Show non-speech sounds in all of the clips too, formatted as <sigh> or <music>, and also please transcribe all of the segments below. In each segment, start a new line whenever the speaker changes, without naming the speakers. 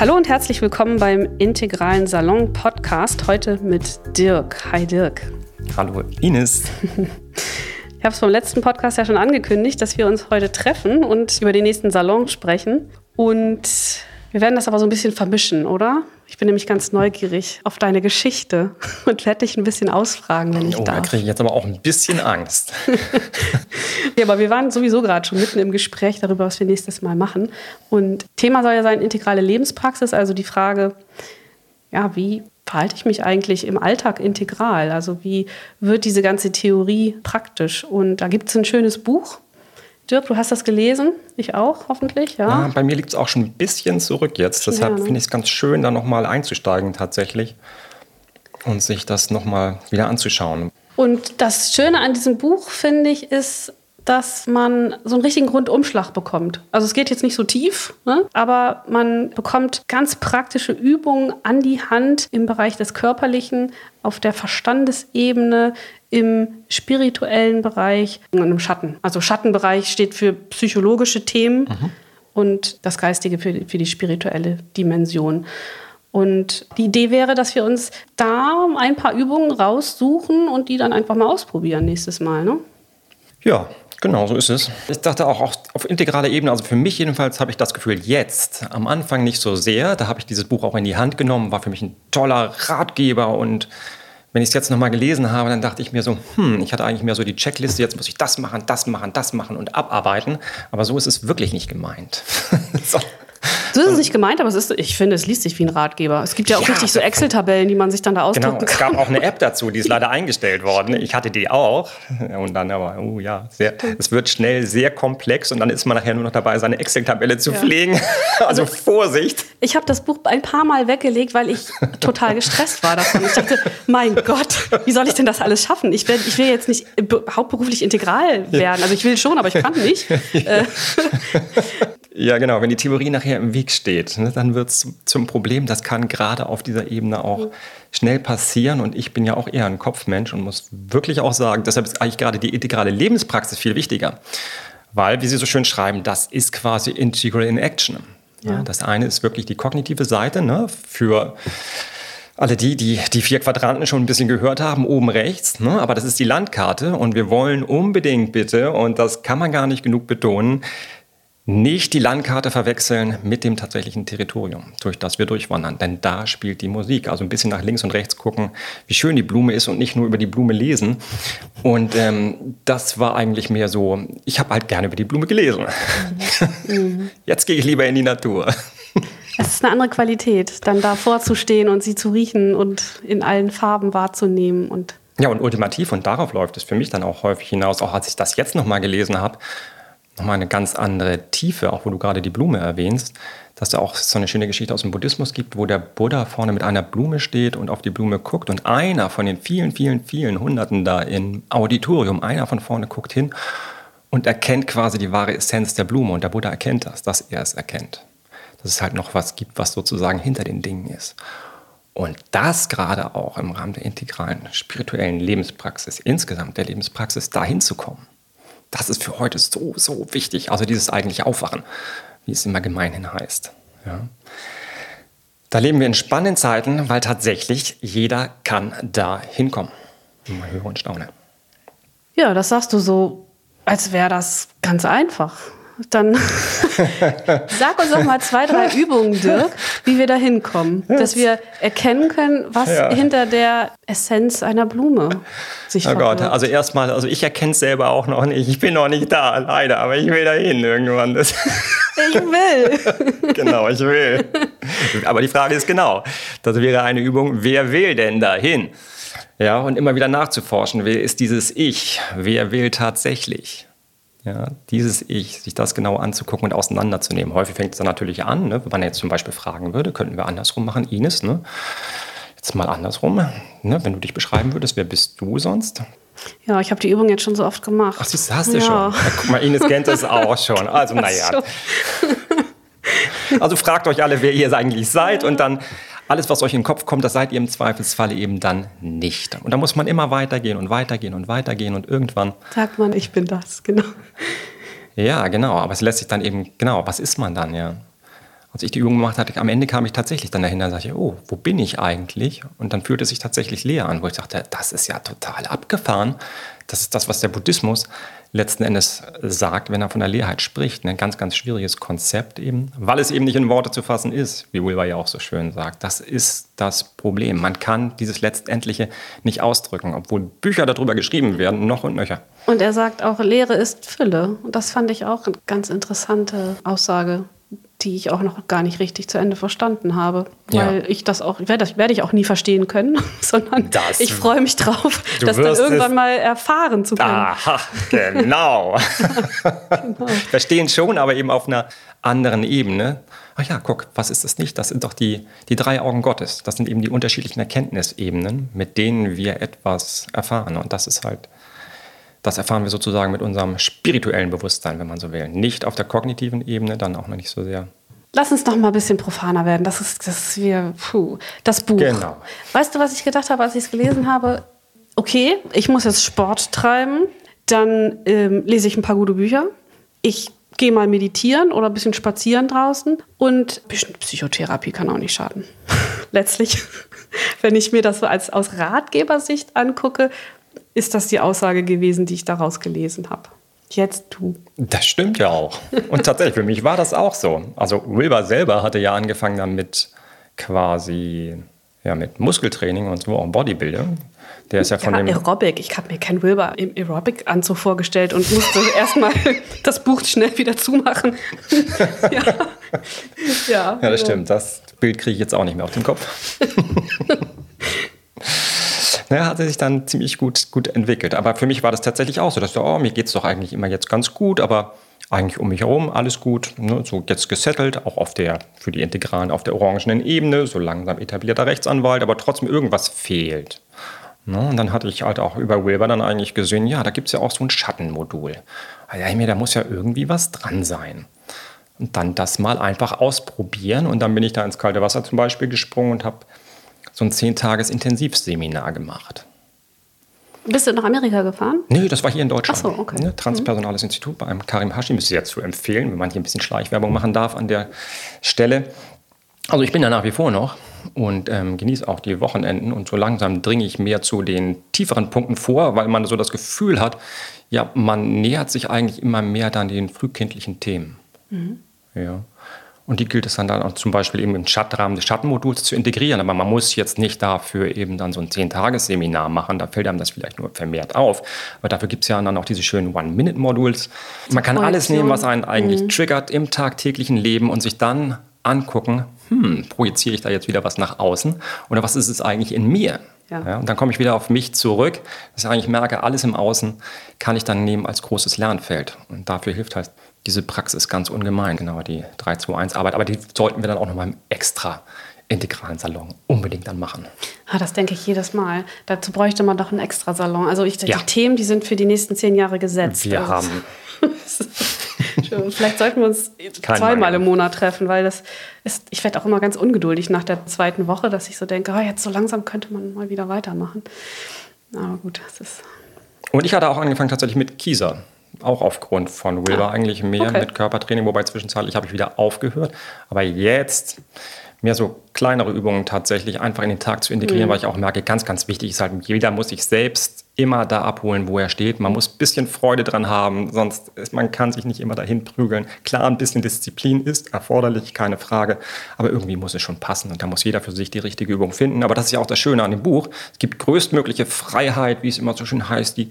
Hallo und herzlich willkommen beim Integralen Salon Podcast. Heute mit Dirk. Hi Dirk.
Hallo Ines.
Ich habe es vom letzten Podcast ja schon angekündigt, dass wir uns heute treffen und über den nächsten Salon sprechen. Und wir werden das aber so ein bisschen vermischen, oder? Ich bin nämlich ganz neugierig auf deine Geschichte <laughs> und werde dich ein bisschen ausfragen, wenn ich
oh,
darf.
Da kriege ich jetzt aber auch ein bisschen Angst. <laughs>
ja, aber wir waren sowieso gerade schon mitten im Gespräch darüber, was wir nächstes Mal machen. Und Thema soll ja sein integrale Lebenspraxis, also die Frage, ja, wie verhalte ich mich eigentlich im Alltag integral? Also wie wird diese ganze Theorie praktisch? Und da gibt es ein schönes Buch, Dirk, du hast das gelesen, ich auch, hoffentlich, ja.
ja bei mir liegt es auch schon ein bisschen zurück jetzt. Deshalb ja, ne? finde ich es ganz schön, da nochmal einzusteigen tatsächlich und sich das nochmal wieder anzuschauen.
Und das Schöne an diesem Buch, finde ich, ist, dass man so einen richtigen Grundumschlag bekommt. Also es geht jetzt nicht so tief, ne? aber man bekommt ganz praktische Übungen an die Hand im Bereich des Körperlichen, auf der Verstandesebene, im spirituellen Bereich und im Schatten. Also Schattenbereich steht für psychologische Themen mhm. und das Geistige für, für die spirituelle Dimension. Und die Idee wäre, dass wir uns da ein paar Übungen raussuchen und die dann einfach mal ausprobieren nächstes Mal. Ne?
Ja, Genau, so ist es. Ich dachte auch, auf integraler Ebene, also für mich jedenfalls habe ich das Gefühl, jetzt, am Anfang nicht so sehr. Da habe ich dieses Buch auch in die Hand genommen, war für mich ein toller Ratgeber und wenn ich es jetzt nochmal gelesen habe, dann dachte ich mir so, hm, ich hatte eigentlich mehr so die Checkliste, jetzt muss ich das machen, das machen, das machen und abarbeiten. Aber so ist es wirklich nicht gemeint. <laughs>
so. So ist es nicht gemeint, aber es ist, ich finde, es liest sich wie ein Ratgeber. Es gibt ja auch ja, richtig so Excel-Tabellen, die man sich dann da ausdrucken
genau,
kann.
Es gab auch eine App dazu, die ist leider <laughs> eingestellt worden. Ich hatte die auch. Und dann aber, oh ja, sehr, es wird schnell sehr komplex und dann ist man nachher nur noch dabei, seine Excel-Tabelle zu ja. pflegen. <laughs> Also, also Vorsicht.
Ich habe das Buch ein paar Mal weggelegt, weil ich total gestresst war davon. Ich dachte, mein Gott, wie soll ich denn das alles schaffen? Ich will, ich will jetzt nicht hauptberuflich integral werden. Also ich will schon, aber ich kann nicht. <laughs> Äh,
ja, genau. Wenn die Theorie nachher im Weg steht, ne, dann wird es zum Problem. Das kann gerade auf dieser Ebene auch mhm. schnell passieren. Und ich bin ja auch eher ein Kopfmensch und muss wirklich auch sagen, deshalb ist eigentlich gerade die integrale Lebenspraxis viel wichtiger. Weil, wie Sie so schön schreiben, das ist quasi Integral in Action. Ja. Das eine ist wirklich die kognitive Seite ne, für alle die, die die vier Quadranten schon ein bisschen gehört haben, oben rechts, ne? aber das ist die Landkarte und wir wollen unbedingt bitte, und das kann man gar nicht genug betonen, nicht die Landkarte verwechseln mit dem tatsächlichen Territorium, durch das wir durchwandern. Denn da spielt die Musik. Also ein bisschen nach links und rechts gucken, wie schön die Blume ist und nicht nur über die Blume lesen. Und ähm, das war eigentlich mehr so, ich habe halt gerne über die Blume gelesen. Mhm. <laughs> Jetzt gehe ich lieber in die Natur.
Es ist eine andere Qualität, dann davor zu stehen und sie zu riechen und in allen Farben wahrzunehmen. Und
ja, und ultimativ, und darauf läuft es für mich dann auch häufig hinaus, auch als ich das jetzt nochmal gelesen habe, nochmal eine ganz andere Tiefe, auch wo du gerade die Blume erwähnst, dass da auch so eine schöne Geschichte aus dem Buddhismus gibt, wo der Buddha vorne mit einer Blume steht und auf die Blume guckt und einer von den vielen, vielen, vielen Hunderten da im Auditorium, einer von vorne guckt hin und erkennt quasi die wahre Essenz der Blume und der Buddha erkennt das, dass er es erkennt. Dass es halt noch was gibt, was sozusagen hinter den Dingen ist. Und das gerade auch im Rahmen der integralen spirituellen Lebenspraxis, insgesamt der Lebenspraxis, dahin zu kommen das ist für heute so, so wichtig. Also dieses eigentliche Aufwachen, wie es immer gemeinhin heißt. Ja. Da leben wir in spannenden Zeiten, weil tatsächlich jeder kann da hinkommen. Mal höre und staune.
Ja, das sagst du so, als wäre das ganz einfach. Dann <laughs> sag uns doch mal zwei, drei Übungen, Dirk, wie wir da hinkommen. Dass wir erkennen können, was ja. hinter der Essenz einer Blume sich
Oh Gott, also erstmal, also ich erkenne es selber auch noch nicht. Ich bin noch nicht da, leider, aber ich will da hin irgendwann. Das <laughs>
ich will. <laughs>
genau, ich will. Aber die Frage ist genau, das wäre eine Übung, wer will denn dahin? Ja, und immer wieder nachzuforschen, wer ist dieses Ich? Wer will tatsächlich? Ja, dieses Ich, sich das genau anzugucken und auseinanderzunehmen. Häufig fängt es dann natürlich an, ne? wenn man jetzt zum Beispiel fragen würde, könnten wir andersrum machen, Ines, ne? jetzt mal andersrum, ne? wenn du dich beschreiben würdest, wer bist du sonst?
Ja, ich habe die Übung jetzt schon so oft gemacht.
Ach, das hast du ja. schon. Ja, guck mal, Ines kennt das auch schon. Also, <laughs> naja. Also fragt euch alle, wer ihr eigentlich seid und dann alles, was euch in den Kopf kommt, das seid ihr im Zweifelsfalle eben dann nicht. Und da muss man immer weitergehen und weitergehen und weitergehen und irgendwann.
Sagt man, ich bin das, genau.
Ja, genau. Aber es lässt sich dann eben, genau, was ist man dann, ja? als ich die Übung gemacht hatte, am Ende kam ich tatsächlich dann dahinter und sagte, oh, wo bin ich eigentlich? Und dann fühlte es sich tatsächlich leer an, wo ich dachte, das ist ja total abgefahren. Das ist das, was der Buddhismus letzten Endes sagt, wenn er von der Leerheit spricht. Ein ganz, ganz schwieriges Konzept eben, weil es eben nicht in Worte zu fassen ist, wie Wilber ja auch so schön sagt. Das ist das Problem. Man kann dieses Letztendliche nicht ausdrücken, obwohl Bücher darüber geschrieben werden, noch und nöcher.
Und er sagt auch, Lehre ist Fülle. Und das fand ich auch eine ganz interessante Aussage die ich auch noch gar nicht richtig zu Ende verstanden habe. Weil ja. ich das auch, werde, das werde ich auch nie verstehen können, <laughs> sondern das, ich freue mich drauf, das dann irgendwann mal erfahren zu können.
Aha, genau. <laughs> <laughs> genau. Verstehen schon, aber eben auf einer anderen Ebene. Ach ja, guck, was ist das nicht? Das sind doch die, die drei Augen Gottes. Das sind eben die unterschiedlichen Erkenntnisebenen, mit denen wir etwas erfahren. Und das ist halt das erfahren wir sozusagen mit unserem spirituellen Bewusstsein, wenn man so will. Nicht auf der kognitiven Ebene, dann auch noch nicht so sehr.
Lass uns noch mal ein bisschen profaner werden. Das ist, das ist wir, puh, das Buch. Genau. Weißt du, was ich gedacht habe, als ich es gelesen habe? Okay, ich muss jetzt Sport treiben, dann ähm, lese ich ein paar gute Bücher. Ich gehe mal meditieren oder ein bisschen spazieren draußen und ein bisschen Psychotherapie kann auch nicht schaden. <laughs> Letztlich, <laughs> wenn ich mir das so als aus Ratgebersicht angucke, ist das die Aussage gewesen, die ich daraus gelesen habe. Jetzt du.
Das stimmt ja auch. Und tatsächlich, für mich war das auch so. Also Wilber selber hatte ja angefangen dann mit quasi ja, mit Muskeltraining und so, auch Bodybuilding. Der ist ja von ja, dem.
Aerobic. Ich habe mir Ken Wilber im Aerobic-Anzug vorgestellt und musste <laughs> erstmal das Buch schnell wieder zumachen. <laughs>
ja. ja. Ja, das stimmt. Das Bild kriege ich jetzt auch nicht mehr auf den Kopf. <laughs> naja, hat sich dann ziemlich gut, gut entwickelt. Aber für mich war das tatsächlich auch so, dass du, oh, mir geht es doch eigentlich immer jetzt ganz gut, aber eigentlich um mich herum alles gut, ne, so jetzt gesettelt, auch auf der, für die Integralen auf der orangenen Ebene, so langsam etablierter Rechtsanwalt, aber trotzdem irgendwas fehlt. Ne, und dann hatte ich halt auch über Wilber dann eigentlich gesehen, ja, da gibt es ja auch so ein Schattenmodul. Also, da muss ja irgendwie was dran sein. Und dann das mal einfach ausprobieren. Und dann bin ich da ins kalte Wasser zum Beispiel gesprungen und habe so ein Zehntages-Intensivseminar gemacht.
Bist du nach Amerika gefahren?
Nee, das war hier in Deutschland.
Ach so, okay.
Ne, Transpersonales mhm. Institut bei einem Karim Hashim ist sehr zu empfehlen, wenn man hier ein bisschen Schleichwerbung machen darf an der Stelle. Also ich bin da nach wie vor noch und ähm, genieße auch die Wochenenden und so langsam dringe ich mehr zu den tieferen Punkten vor, weil man so das Gefühl hat, ja, man nähert sich eigentlich immer mehr dann den frühkindlichen Themen. Mhm. Ja. Und die gilt es dann, dann auch zum Beispiel eben im Chatrahmen des Schattenmoduls zu integrieren. Aber man muss jetzt nicht dafür eben dann so ein Zehn-Tages-Seminar machen. Da fällt einem das vielleicht nur vermehrt auf. Aber dafür gibt es ja dann auch diese schönen One-Minute-Moduls. Man kann alles nehmen, was einen eigentlich mhm. triggert im tagtäglichen Leben und sich dann angucken, hm, projiziere ich da jetzt wieder was nach außen oder was ist es eigentlich in mir? Ja. ja. und dann komme ich wieder auf mich zurück, dass ich eigentlich merke, alles im Außen kann ich dann nehmen als großes Lernfeld. Und dafür hilft halt diese Praxis ganz ungemein, genau die 3-2-1-Arbeit. Aber die sollten wir dann auch nochmal im extra integralen Salon unbedingt dann machen.
Ah, das denke ich jedes Mal. Dazu bräuchte man doch einen extra Salon. Also ich, ja. die Themen, die sind für die nächsten zehn Jahre gesetzt.
Wir also haben. <laughs>
Vielleicht sollten wir uns <laughs> Kein zweimal im Monat treffen, weil das ist, ich werde auch immer ganz ungeduldig nach der zweiten Woche, dass ich so denke, oh, jetzt so langsam könnte man mal wieder weitermachen. Aber gut, das ist.
Und ich hatte auch angefangen tatsächlich mit Kieser auch aufgrund von Wilber ah, eigentlich mehr okay. mit Körpertraining, wobei zwischenzeitlich habe ich wieder aufgehört. Aber jetzt mehr so kleinere Übungen tatsächlich einfach in den Tag zu integrieren, mhm. weil ich auch merke, ganz, ganz wichtig ist halt, jeder muss sich selbst immer da abholen, wo er steht. Man muss ein bisschen Freude dran haben, sonst ist, man kann sich nicht immer dahin prügeln. Klar, ein bisschen Disziplin ist erforderlich, keine Frage, aber irgendwie muss es schon passen und da muss jeder für sich die richtige Übung finden. Aber das ist ja auch das Schöne an dem Buch. Es gibt größtmögliche Freiheit, wie es immer so schön heißt, die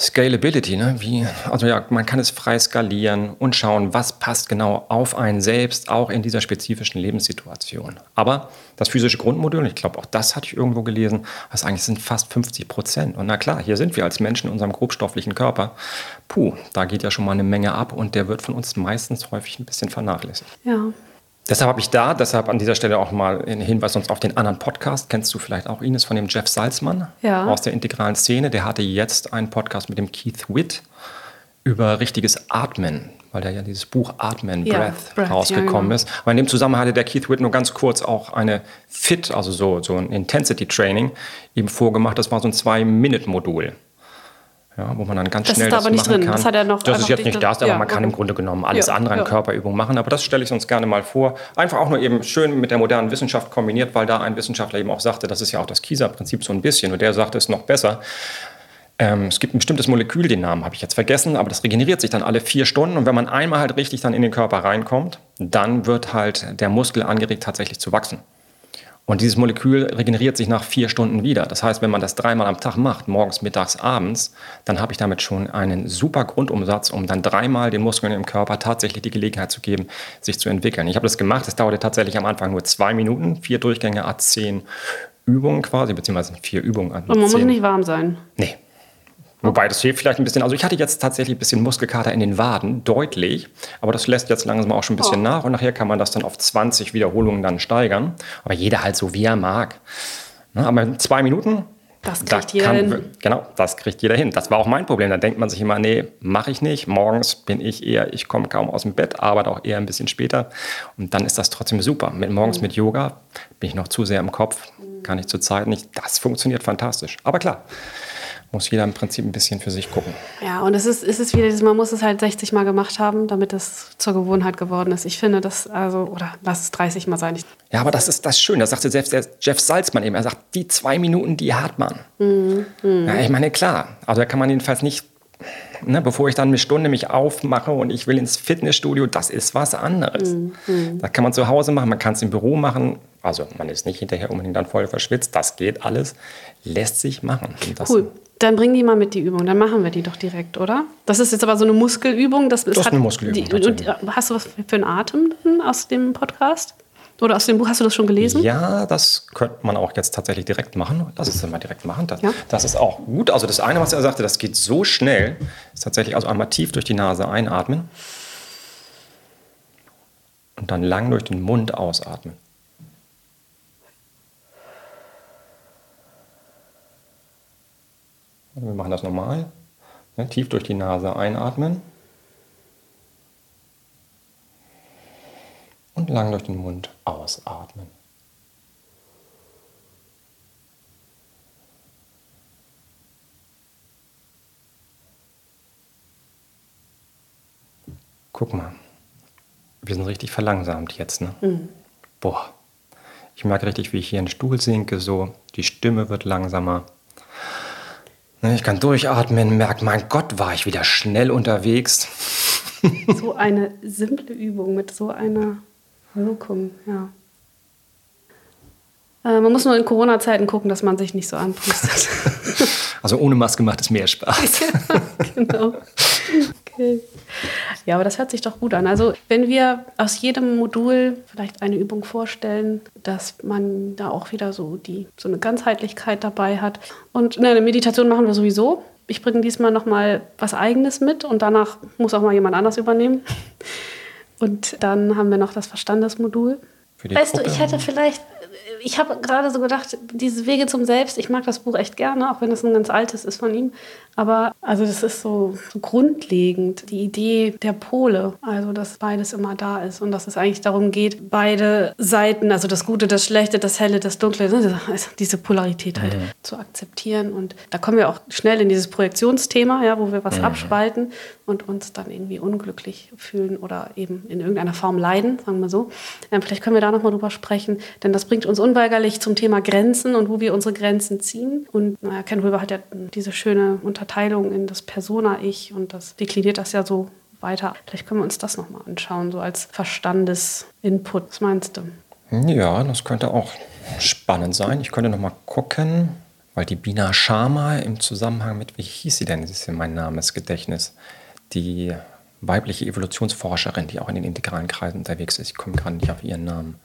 Scalability, ne? Wie, also ja, man kann es frei skalieren und schauen, was passt genau auf einen selbst, auch in dieser spezifischen Lebenssituation. Aber das physische Grundmodul, ich glaube, auch das hatte ich irgendwo gelesen, was eigentlich sind fast 50 Prozent. Und na klar, hier sind wir als Menschen in unserem grobstofflichen Körper. Puh, da geht ja schon mal eine Menge ab und der wird von uns meistens häufig ein bisschen vernachlässigt.
Ja.
Deshalb habe ich da, deshalb an dieser Stelle auch mal einen Hinweis sonst auf den anderen Podcast. Kennst du vielleicht auch Ines von dem Jeff Salzmann
ja.
aus der integralen Szene? Der hatte jetzt einen Podcast mit dem Keith Witt über richtiges Atmen, weil da ja dieses Buch Atmen, ja, Breath, Breath, rausgekommen ja, genau. ist. Aber in dem Zusammenhang hatte der Keith Witt nur ganz kurz auch eine Fit, also so, so ein Intensity Training eben vorgemacht. Das war so ein Zwei-Minute-Modul. Ja, wo man dann ganz
das
schnell
ist da aber nicht drin.
kann.
Das hat er noch
Das ist jetzt nicht das, aber
ja,
man kann im Grunde genommen alles
Ja,
andere an
ja.
Körperübungen machen. Aber das stelle ich uns gerne mal vor. Einfach auch nur eben schön mit der modernen Wissenschaft kombiniert, weil da ein Wissenschaftler eben auch sagte, das ist ja auch das Kieser-Prinzip so ein bisschen. Und der sagte es noch besser. Ähm, es gibt ein bestimmtes Molekül, den Namen habe ich jetzt vergessen, aber das regeneriert sich dann alle vier Stunden. Und wenn man einmal halt richtig dann in den Körper reinkommt, dann wird halt der Muskel angeregt, tatsächlich zu wachsen. Und dieses Molekül regeneriert sich nach vier Stunden wieder. Das heißt, wenn man das dreimal am Tag macht, morgens, mittags, abends, dann habe ich damit schon einen super Grundumsatz, um dann dreimal den Muskeln im Körper tatsächlich die Gelegenheit zu geben, sich zu entwickeln. Ich habe das gemacht. Es dauerte tatsächlich am Anfang nur zwei Minuten, vier Durchgänge, a zehn Übungen quasi, beziehungsweise vier Übungen an
Und man muss nicht warm sein.
Nee. Wobei, das hilft vielleicht ein bisschen. Also ich hatte jetzt tatsächlich ein bisschen Muskelkater in den Waden, deutlich. Aber das lässt jetzt langsam auch schon ein bisschen
Oh.
nach. Und nachher kann man das dann auf 20 Wiederholungen dann steigern. Aber jeder halt so, wie er mag. Ne, aber in zwei Minuten,
Das
da
kriegt jeder
kann-
hin.
Genau, das kriegt jeder hin. Das war auch mein Problem. Da denkt man sich immer, nee, mache ich nicht. Morgens bin ich eher, ich komme kaum aus dem Bett, arbeite auch eher ein bisschen später. Und dann ist das trotzdem super. Mit, morgens
Mhm.
mit Yoga bin ich noch zu sehr im Kopf, kann ich zur Zeit nicht. Das funktioniert fantastisch. Aber klar, muss jeder im Prinzip ein bisschen für sich gucken.
Ja, und es ist, es ist wieder dieses, man muss es halt 60 Mal gemacht haben, damit es zur Gewohnheit geworden ist. Ich finde das, also, oder lass es 30 Mal sein.
Ja, aber das ist das Schöne. Das sagte selbst der Jeff Salzmann eben. Er sagt, die zwei Minuten, die hat man. Ja, ich meine, klar. Also da kann man jedenfalls nicht, ne, bevor ich dann eine Stunde mich aufmache und ich will ins Fitnessstudio, das ist was anderes. Das kann man zu Hause machen, man kann es im Büro machen. Also man ist nicht hinterher unbedingt dann voll verschwitzt. Das geht alles. Lässt sich machen.
Cool. Dann bring die mal mit, die Übung. Dann machen wir die doch direkt, oder? Das ist jetzt aber so eine Muskelübung. Das,
ist eine Muskelübung,
Die, und, äh, hast du was für einen Atem aus dem Podcast? Oder aus dem Buch? Hast du das schon gelesen?
Ja, das könnte man auch jetzt tatsächlich direkt machen. Lass es dann mal direkt machen. Das,
Ja.
das ist auch gut. Also das eine, was er sagte, das geht so schnell, ist tatsächlich also einmal tief durch die Nase einatmen und dann lang durch den Mund ausatmen. Wir machen das normal. Ne, tief durch die Nase einatmen und lang durch den Mund ausatmen. Guck mal, wir sind richtig verlangsamt jetzt, ne? Boah, ich merke richtig, wie ich hier in den Stuhl sinke, so, die Stimme wird langsamer. Ne, Ich kann durchatmen, merke, mein Gott, war ich wieder schnell unterwegs. <laughs>
So eine simple Übung mit so einer Wirkung, ja. Äh, man muss nur in Corona-Zeiten gucken, dass man sich nicht so anpustet. <laughs>
Also ohne Maske macht es mehr Spaß. <laughs>
genau. Okay. Ja, aber das hört sich doch gut an. Also, wenn wir aus jedem Modul vielleicht eine Übung vorstellen, dass man da auch wieder so, die, so eine Ganzheitlichkeit dabei hat. Und ne, eine Meditation machen wir sowieso. Ich bringe diesmal noch mal was Eigenes mit und danach muss auch mal jemand anders übernehmen. Und dann haben wir noch das Verstandesmodul. Weißt du,
Gruppe.
ich hätte vielleicht, ich habe gerade so gedacht, diese Wege zum Selbst, ich mag das Buch echt gerne, auch wenn es ein ganz altes ist von ihm. Aber also das ist so, so grundlegend, die Idee der Pole, also dass beides immer da ist und dass es eigentlich darum geht, beide Seiten, also das Gute, das Schlechte, das Helle, das Dunkle, ne, diese Polarität halt zu akzeptieren. Und da kommen wir auch schnell in dieses Projektionsthema, ja, wo wir was abspalten und uns dann irgendwie unglücklich fühlen oder eben in irgendeiner Form leiden, sagen wir so. Ähm, vielleicht können wir da nochmal drüber sprechen, denn das bringt uns unweigerlich zum Thema Grenzen und wo wir unsere Grenzen ziehen. Und naja, Ken Wilber hat ja diese schöne Unterteilung in das Persona-Ich und das dekliniert das ja so weiter. Vielleicht können wir uns das nochmal anschauen, so als Verstandesinput. Was meinst du?
Ja, das könnte auch spannend sein. Ich könnte noch mal gucken, weil die Bina Sharma im Zusammenhang mit, wie hieß sie denn? Das ist ja mein Namensgedächtnis. Die weibliche Evolutionsforscherin, die auch in den integralen Kreisen unterwegs ist. Ich komme gerade nicht auf ihren Namen.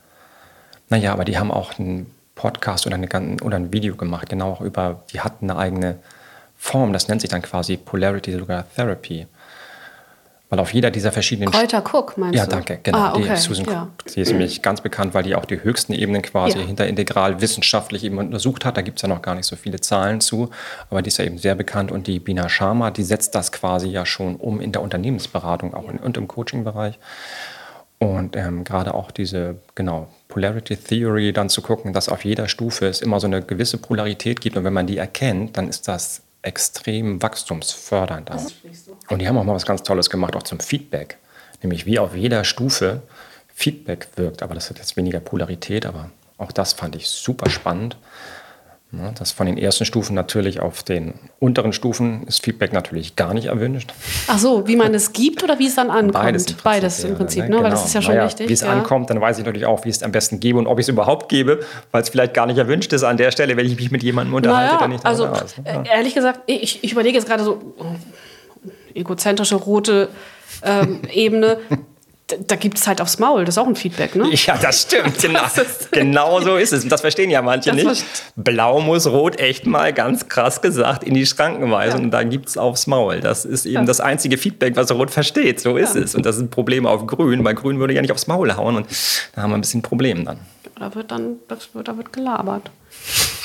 Naja, aber die haben auch einen Podcast oder, eine, oder ein Video gemacht, genau auch über, die hatten eine eigene Form, das nennt sich dann quasi Polarity Yoga Therapy. Weil auf jeder dieser verschiedenen
Kräuter Cook, meinst
ja,
du?
danke, genau.
Ah, okay.
Die Susan
ja.
Cook, die ist nämlich ganz bekannt, weil die auch die höchsten Ebenen quasi
Ja.
hinterintegral wissenschaftlich eben untersucht hat. Da gibt es ja noch gar nicht so viele Zahlen zu, aber die ist ja eben sehr bekannt. Und die Bina Sharma, die setzt das quasi ja schon um in der Unternehmensberatung auch in, und im Coaching-Bereich. Und ähm, gerade auch diese, genau, Polarity Theory dann zu gucken, dass auf jeder Stufe es immer so eine gewisse Polarität gibt. Und wenn man die erkennt, dann ist das extrem wachstumsfördernd. Und die haben auch mal was ganz Tolles gemacht, auch zum Feedback. Nämlich wie auf jeder Stufe Feedback wirkt. Aber das hat jetzt weniger Polarität, aber auch das fand ich super spannend. Das von den ersten Stufen natürlich auf den unteren Stufen ist Feedback natürlich gar nicht erwünscht.
Ach so, wie man es gibt oder wie es dann ankommt?
Beides im Prinzip,
Beides im Prinzip ne?
Genau.
weil das ist ja schon
naja,
wichtig.
Wie es
ja.
ankommt, dann weiß ich natürlich auch, wie ich es am besten gebe und ob ich es überhaupt gebe, weil es vielleicht gar nicht erwünscht ist an der Stelle, wenn ich mich mit jemandem unterhalte,
naja,
der nicht
also
ist. Ne?
äh, ehrlich gesagt, ich, ich überlege jetzt gerade so oh, egozentrische rote ähm, Ebene. Da, gibt es halt aufs Maul, das ist auch ein Feedback, ne?
Ja, das stimmt. <laughs> Genau,
ist-
genau so ist es. Und das verstehen ja manche
Das
nicht. Blau muss Rot echt mal ganz krass gesagt in die Schranken weisen und dann gibt es aufs Maul. Das ist eben das einzige Feedback, was Rot versteht. So ist es. Und das ist ein Problem auf Grün, weil Grün würde ja nicht aufs Maul hauen und da haben wir ein bisschen ein Problem dann.
Da wird dann, das wird, da wird gelabert.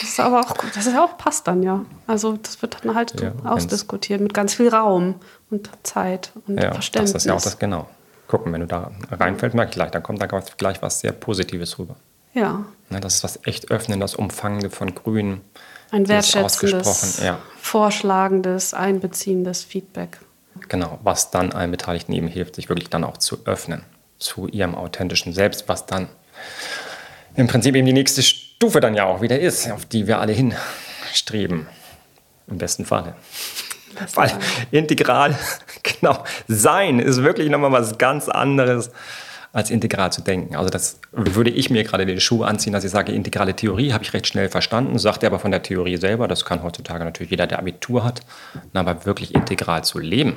Das ist aber auch gut. Das ist ja auch passt dann ja. Also das wird dann halt
Ja,
ausdiskutiert mit ganz viel Raum und Zeit und
Ja, das
Verständnis.
ist ja auch das genau. Gucken, wenn du da reinfällst, merke ich gleich, dann kommt da gleich was sehr Positives rüber.
ja,
Ne, das ist was echt Öffnendes, Umfangende von Grün.
ein wertschätzendes,
ja.
vorschlagendes, einbeziehendes Feedback.
Genau, was dann allen Beteiligten eben hilft, sich wirklich dann auch zu öffnen zu ihrem authentischen Selbst, was dann im Prinzip eben die nächste Stufe dann ja auch wieder ist, auf die wir alle hinstreben. Im besten Falle. Weil integral, <laughs> genau, sein ist wirklich nochmal was ganz anderes als integral zu denken. Also das würde ich mir gerade die Schuhe anziehen, dass ich sage, integrale Theorie habe ich recht schnell verstanden, sagte aber von der Theorie selber, das kann heutzutage natürlich jeder, der Abitur hat, aber wirklich integral zu leben.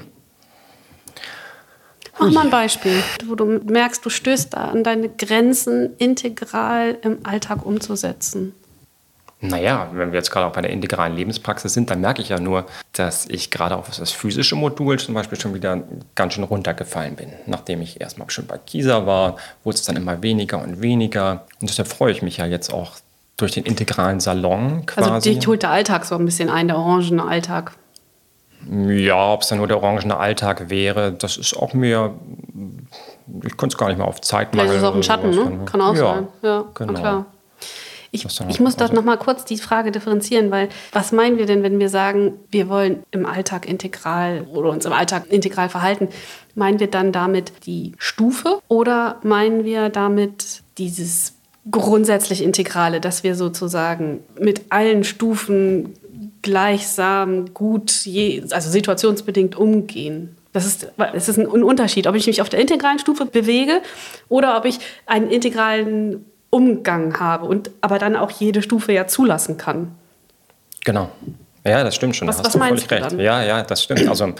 Mach mal ein Beispiel, wo du merkst, du stößt da an deine Grenzen, integral im Alltag umzusetzen.
Naja, wenn wir jetzt gerade auch bei der integralen Lebenspraxis sind, dann merke ich ja nur, dass ich gerade auf das physische Modul zum Beispiel schon wieder ganz schön runtergefallen bin. Nachdem ich erstmal schon bei Kisa war, wurde es dann immer weniger und weniger. Und deshalb freue ich mich ja jetzt auch durch den integralen Salon quasi.
Also dich holt der Alltag so ein bisschen ein, der orangene Alltag.
Ja, ob es dann nur der orangene Alltag wäre, das ist auch mehr. Ich konnte es gar nicht mehr auf Zeitmangel.
Vielleicht ist es auch ein Schatten, ne? Kann auch
ja,
sein. Ja,
genau.
na klar. Ich, ich muss dort
also-
noch mal kurz die Frage differenzieren, weil was meinen wir denn, wenn wir sagen, wir wollen im Alltag integral oder uns im Alltag integral verhalten? Meinen wir dann damit die Stufe oder meinen wir damit dieses grundsätzlich Integrale, dass wir sozusagen mit allen Stufen gleichsam gut, je, also situationsbedingt umgehen? Das ist, es ist ein Unterschied, ob ich mich auf der integralen Stufe bewege oder ob ich einen integralen Umgang habe und aber dann auch jede Stufe ja zulassen kann.
Genau. Ja, das stimmt schon.
Was-
da
was
hast du
meinst
völlig
du
recht.
dann?
Ja, ja, das stimmt. Also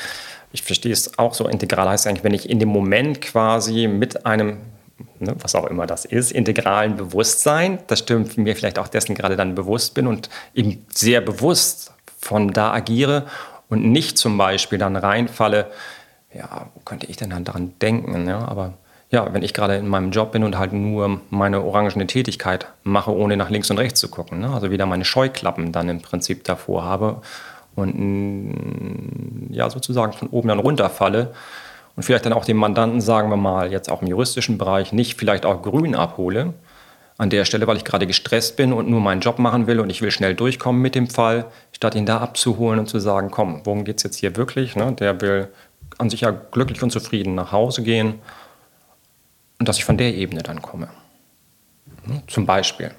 ich verstehe es auch so. Integral heißt eigentlich, wenn ich in dem Moment quasi mit einem, ne, was auch immer das ist, integralen Bewusstsein, das stimmt, mir vielleicht auch dessen gerade dann bewusst bin und eben sehr bewusst von da agiere und nicht zum Beispiel dann reinfalle, ja, wo könnte ich denn dann daran denken? Ja, aber ja, wenn ich gerade in meinem Job bin und halt nur meine orangene Tätigkeit mache, ohne nach links und rechts zu gucken, ne? also wieder meine Scheuklappen dann im Prinzip davor habe und mm, ja, sozusagen von oben dann runterfalle und vielleicht dann auch dem Mandanten, sagen wir mal, jetzt auch im juristischen Bereich nicht vielleicht auch grün abhole, an der Stelle, weil ich gerade gestresst bin und nur meinen Job machen will und ich will schnell durchkommen mit dem Fall, statt ihn da abzuholen und zu sagen, komm, worum geht es jetzt hier wirklich? Ne? Der will an sich ja glücklich und zufrieden nach Hause gehen und dass ich von der Ebene dann komme. Ne? Zum Beispiel.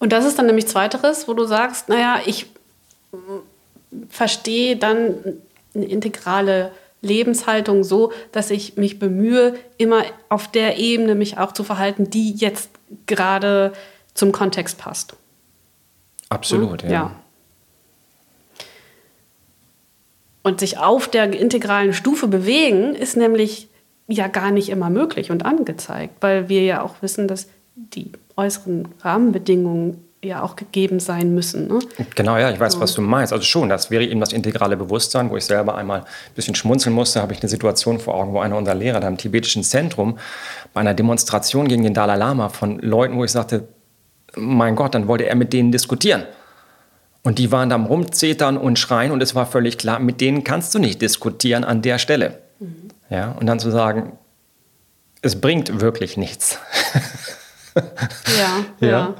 Und das ist dann nämlich zweiteres, wo du sagst, naja, ich mm, verstehe dann eine integrale Lebenshaltung so, dass ich mich bemühe, immer auf der Ebene mich auch zu verhalten, die jetzt gerade zum Kontext passt.
Absolut, ja.
Ja. Und sich auf der integralen Stufe bewegen, ist nämlich ja gar nicht immer möglich und angezeigt, weil wir ja auch wissen, dass die äußeren Rahmenbedingungen ja auch gegeben sein müssen. Ne?
Genau, ja, ich weiß, was du meinst. Also schon, das wäre eben das integrale Bewusstsein, wo ich selber einmal ein bisschen schmunzeln musste, habe ich eine Situation vor Augen, wo einer unserer Lehrer da im tibetischen Zentrum bei einer Demonstration gegen den Dalai Lama von Leuten, wo ich sagte, mein Gott, dann wollte er mit denen diskutieren. Und die waren da am Rumzetern und Schreien und es war völlig klar, mit denen kannst du nicht diskutieren an der Stelle. Ja, und dann zu sagen, es bringt wirklich nichts.
Ja, <laughs>
Ja.
ja.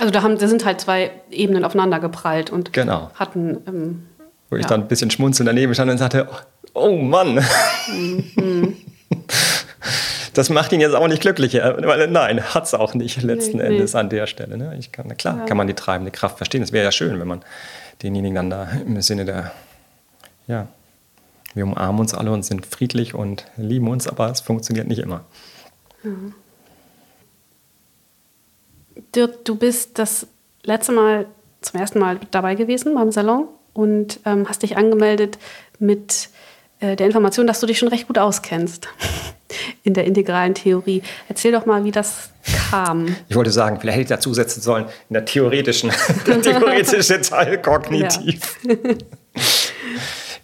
Also da, haben, da sind halt zwei Ebenen aufeinander geprallt und
genau.
hatten. Ähm,
Wo ich dann ein bisschen schmunzelnd daneben stand und sagte, oh Mann. Mhm. <laughs> <laughs> Das macht ihn jetzt auch nicht glücklicher. Nein, hat es auch nicht letzten nee, Endes nee. an der Stelle. Ne? Ich kann, klar, ja. kann man die treibende Kraft verstehen. Es wäre ja schön, wenn man denjenigen dann da im Sinne der, ja, wir umarmen uns alle und sind friedlich und lieben uns, aber es funktioniert nicht immer. Mhm.
Dirk, du bist das letzte Mal zum ersten Mal dabei gewesen beim Salon und ähm, hast dich angemeldet mit äh, der Information, dass du dich schon recht gut auskennst <laughs> in der integralen Theorie. Erzähl doch mal, wie das kam.
Ich wollte sagen, vielleicht hätte ich dazu setzen sollen, in der theoretischen, der <laughs> <laughs> theoretische Teil kognitiv. Ja.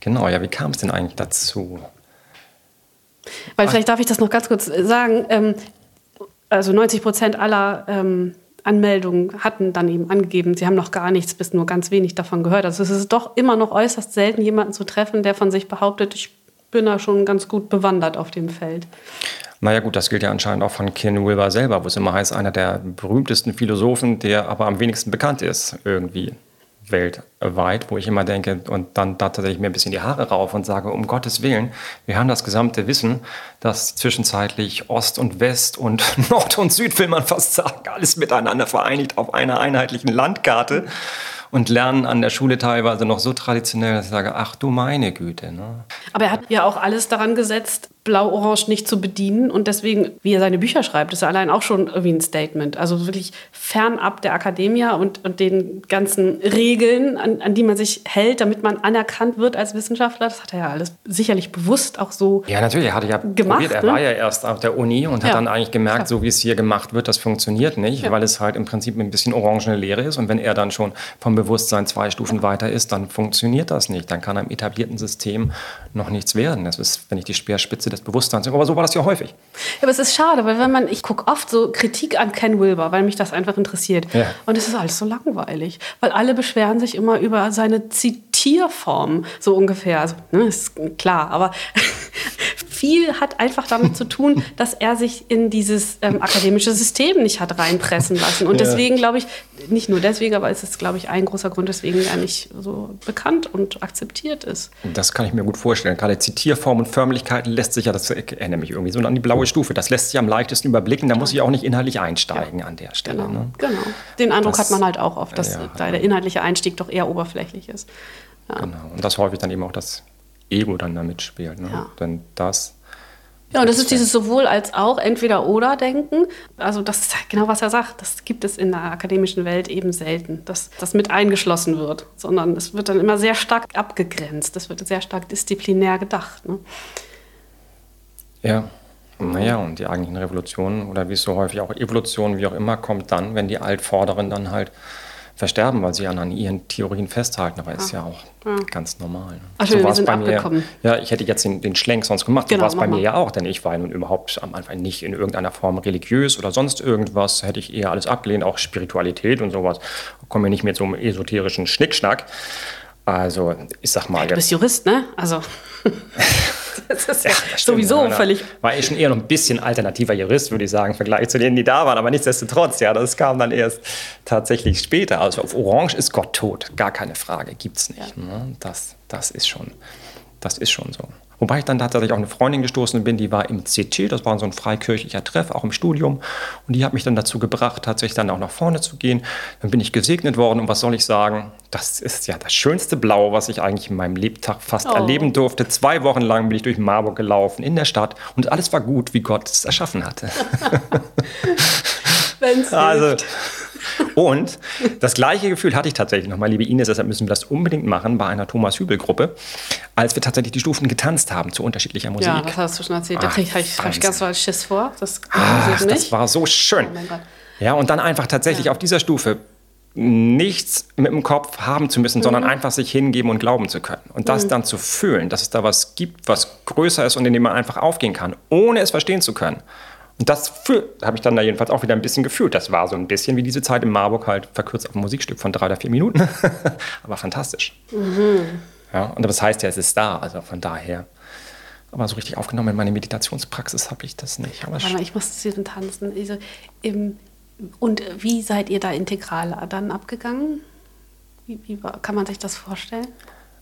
Genau, ja, wie kam es denn eigentlich dazu?
Weil vielleicht darf ich das noch ganz kurz sagen. Ähm, also 90 Prozent aller ähm, Anmeldungen hatten dann eben angegeben, sie haben noch gar nichts bis nur ganz wenig davon gehört. Also es ist doch immer noch äußerst selten, jemanden zu treffen, der von sich behauptet, ich bin da schon ganz gut bewandert auf dem Feld.
Naja gut, das gilt ja anscheinend auch von Ken Wilber selber, wo es immer heißt, einer der berühmtesten Philosophen, der aber am wenigsten bekannt ist irgendwie weltweit, wo ich immer denke und dann da tatsächlich mir ein bisschen die Haare rauf und sage, um Gottes Willen, wir haben das gesamte Wissen, dass zwischenzeitlich Ost und West und <laughs> Nord und Süd, will man fast sagen, alles miteinander vereinigt auf einer einheitlichen Landkarte und lernen an der Schule teilweise noch so traditionell, dass ich sage, ach du meine Güte. Ne?
Aber er hat ja auch alles daran gesetzt, Blau-Orange nicht zu bedienen und deswegen, wie er seine Bücher schreibt, ist allein auch schon irgendwie ein Statement. Also wirklich fernab der Akademie und, und den ganzen Regeln, an, an die man sich hält, damit man anerkannt wird als Wissenschaftler. Das hat er ja alles sicherlich bewusst auch so
Ja, natürlich. Er hat ja gemacht, probiert. Er ne? war ja erst auf der Uni und hat ja. dann eigentlich gemerkt, so wie es hier gemacht wird, das funktioniert nicht, ja. weil es halt im Prinzip ein bisschen orangene Lehre ist. Und wenn er dann schon vom Bewusstsein zwei Stufen weiter ist, dann funktioniert das nicht. Dann kann er im etablierten System noch nichts werden. Das ist, wenn ich die Speerspitze des Bewusstseins. Aber so war das ja häufig. Ja,
aber es ist schade, weil wenn man, ich gucke oft so Kritik an Ken Wilber, weil mich das einfach interessiert. Ja. Und es ist alles so langweilig, weil alle beschweren sich immer über seine Zitierform, so ungefähr. Also, ne, ist klar, aber viel hat einfach damit zu tun, <laughs> dass er sich in dieses ähm, akademische System nicht hat reinpressen lassen. Und ja. deswegen glaube ich, nicht nur deswegen, aber es ist, glaube ich, ein großer Grund, weswegen er nicht so bekannt und akzeptiert ist.
Das kann ich mir gut vorstellen. Gerade Zitierform und Förmlichkeit lässt sich ja, das erinnert mich irgendwie so an die blaue Stufe, das lässt sich am leichtesten überblicken. Da muss ich auch nicht inhaltlich einsteigen ja. an der Stelle.
Genau, ne? genau. Den Eindruck das, hat man halt auch oft, dass ja, da der inhaltliche Einstieg doch eher oberflächlich ist.
Genau. Und das häufig dann eben auch das Ego dann damit spielt. Ne? Ja. Denn das.
Ja, und das ist dieses sowohl als auch, entweder oder denken. Also das ist halt genau, was er sagt. Das gibt es in der akademischen Welt eben selten, dass das mit eingeschlossen wird, sondern es wird dann immer sehr stark abgegrenzt. Das wird sehr stark disziplinär gedacht. Ne?
Ja, naja, und die eigentlichen Revolutionen oder wie es so häufig auch Evolution, wie auch immer, kommt dann, wenn die Altvorderen dann halt versterben, weil sie an ihren Theorien festhalten. Aber ja. ist ja auch ja. ganz normal. Ne?
Ach, schön, so wir sind bei mir,
Ja, ich hätte jetzt den, den Schlenk sonst gemacht. Genau, so war es bei mir ja auch, denn ich war nun überhaupt am Anfang nicht in irgendeiner Form religiös oder sonst irgendwas. Hätte ich eher alles abgelehnt, auch Spiritualität und sowas. Kommen wir nicht so einem esoterischen Schnickschnack. Also, ich sag mal.
Du bist Jurist, ne? Also. <laughs> <laughs> das ist ja, ja das sowieso ja, völlig.
War ich schon eher noch ein bisschen alternativer Jurist, würde ich sagen, im Vergleich zu denen, die da waren. Aber nichtsdestotrotz, ja, das kam dann erst tatsächlich später. Also auf Orange ist Gott tot, gar keine Frage, gibt's nicht. Ne? Das, das ist schon, das ist schon so. Wobei ich dann tatsächlich auch eine Freundin gestoßen bin, die war im CT, das war so ein freikirchlicher Treff, auch im Studium. Und die hat mich dann dazu gebracht, tatsächlich dann auch nach vorne zu gehen. Dann bin ich gesegnet worden und was soll ich sagen? Das ist ja das schönste Blau, was ich eigentlich in meinem Lebtag fast oh. erleben durfte. Zwei Wochen lang bin ich durch Marburg gelaufen, in der Stadt und alles war gut, wie Gott es erschaffen hatte. <laughs> <laughs>
Wenn's also, hilft.
Und das gleiche Gefühl hatte ich tatsächlich nochmal, liebe Ines, deshalb müssen wir das unbedingt machen bei einer Thomas-Hübel-Gruppe, als wir tatsächlich die Stufen getanzt haben zu unterschiedlicher Musik. Ja,
das hast du schon erzählt. da kriege ich, ich ganz so Schiss vor.
Das, Ach, das war so schön. Oh ja, und dann einfach tatsächlich ja. auf dieser Stufe nichts mit dem Kopf haben zu müssen, mhm. sondern einfach sich hingeben und glauben zu können. Und das mhm. dann zu fühlen, dass es da was gibt, was größer ist und in dem man einfach aufgehen kann, ohne es verstehen zu können. Und das habe ich dann da jedenfalls auch wieder ein bisschen gefühlt. Das war so ein bisschen wie diese Zeit in Marburg halt verkürzt auf ein Musikstück von drei oder vier Minuten. <laughs> Aber fantastisch. Mhm. Ja, und das heißt ja, es ist da. Also von daher. Aber so richtig aufgenommen in meine Meditationspraxis habe ich das nicht.
Aber Warte ich muss zu diesem Tanzen. Also, im, Und wie seid ihr da integral dann abgegangen? Wie, wie kann man sich das vorstellen?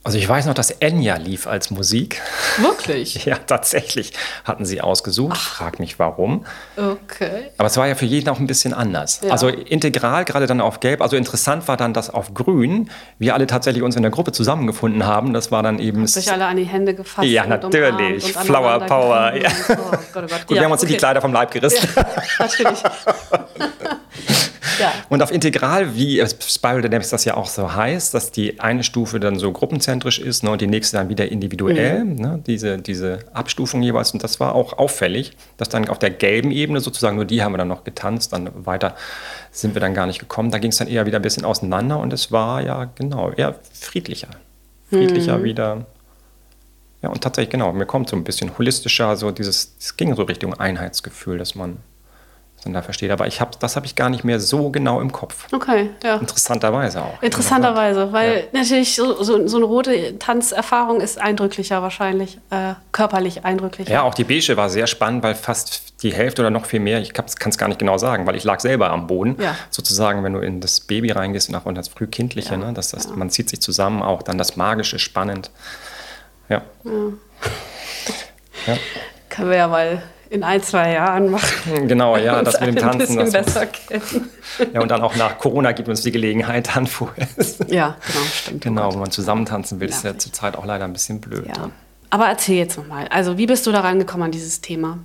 Also ich weiß noch, dass Enya lief als Musik.
Wirklich? <laughs>
ja, tatsächlich hatten sie ausgesucht. Ach. Frag mich warum.
Okay.
Aber es war ja für jeden auch ein bisschen anders. Ja. Also integral, gerade dann auf Gelb. Also interessant war dann, dass auf Grün wir alle tatsächlich uns in der Gruppe zusammengefunden haben. Das war dann eben...
Sich alle an die Hände gefasst.
Ja, natürlich. Flower Power. Ja. Oh Gott, oh Gott. Gut, ja, wir haben uns okay. die Kleider vom Leib gerissen. Ja, natürlich. <laughs> Ja. Und auf Integral, wie Spiral Dynamics das ja auch so heißt, dass die eine Stufe dann so gruppenzentrisch ist ne, und die nächste dann wieder individuell, mhm. ne, diese, diese Abstufung jeweils. Und das war auch auffällig, dass dann auf der gelben Ebene sozusagen, nur die haben wir dann noch getanzt, dann weiter sind wir dann gar nicht gekommen. Da ging es dann eher wieder ein bisschen auseinander und es war ja genau eher friedlicher. Friedlicher mhm. wieder. Ja, und tatsächlich, genau, mir kommt so ein bisschen holistischer, so dieses, es ging so Richtung Einheitsgefühl, dass man da versteht. Aber ich hab, das habe ich gar nicht mehr so genau im Kopf.
Okay, ja.
Interessanterweise auch.
Interessanterweise, weil ja. natürlich so, so, so, eine rote Tanzerfahrung ist eindrücklicher wahrscheinlich, äh, körperlich eindrücklicher.
Ja, auch die Beige war sehr spannend, weil fast die Hälfte oder noch viel mehr, ich kann es gar nicht genau sagen, weil ich lag selber am Boden. Ja. Sozusagen, wenn du in das Baby reingehst und auch in das Frühkindliche, ja. ne, das, das, man zieht sich zusammen, auch dann das Magische, spannend. Ja.
ja. Können wir ja mal in ein, zwei Jahren machen.
Genau, ja, das mit dem Tanzen. Ein das besser kennen. Ja, und dann auch nach Corona gibt uns die Gelegenheit dann vorher.
Ja, genau, stimmt.
Genau, wenn man zusammen tanzen will, ist ja zurzeit auch leider ein bisschen blöd. Ja.
Aber erzähl jetzt nochmal, also wie bist du da rangekommen an dieses Thema?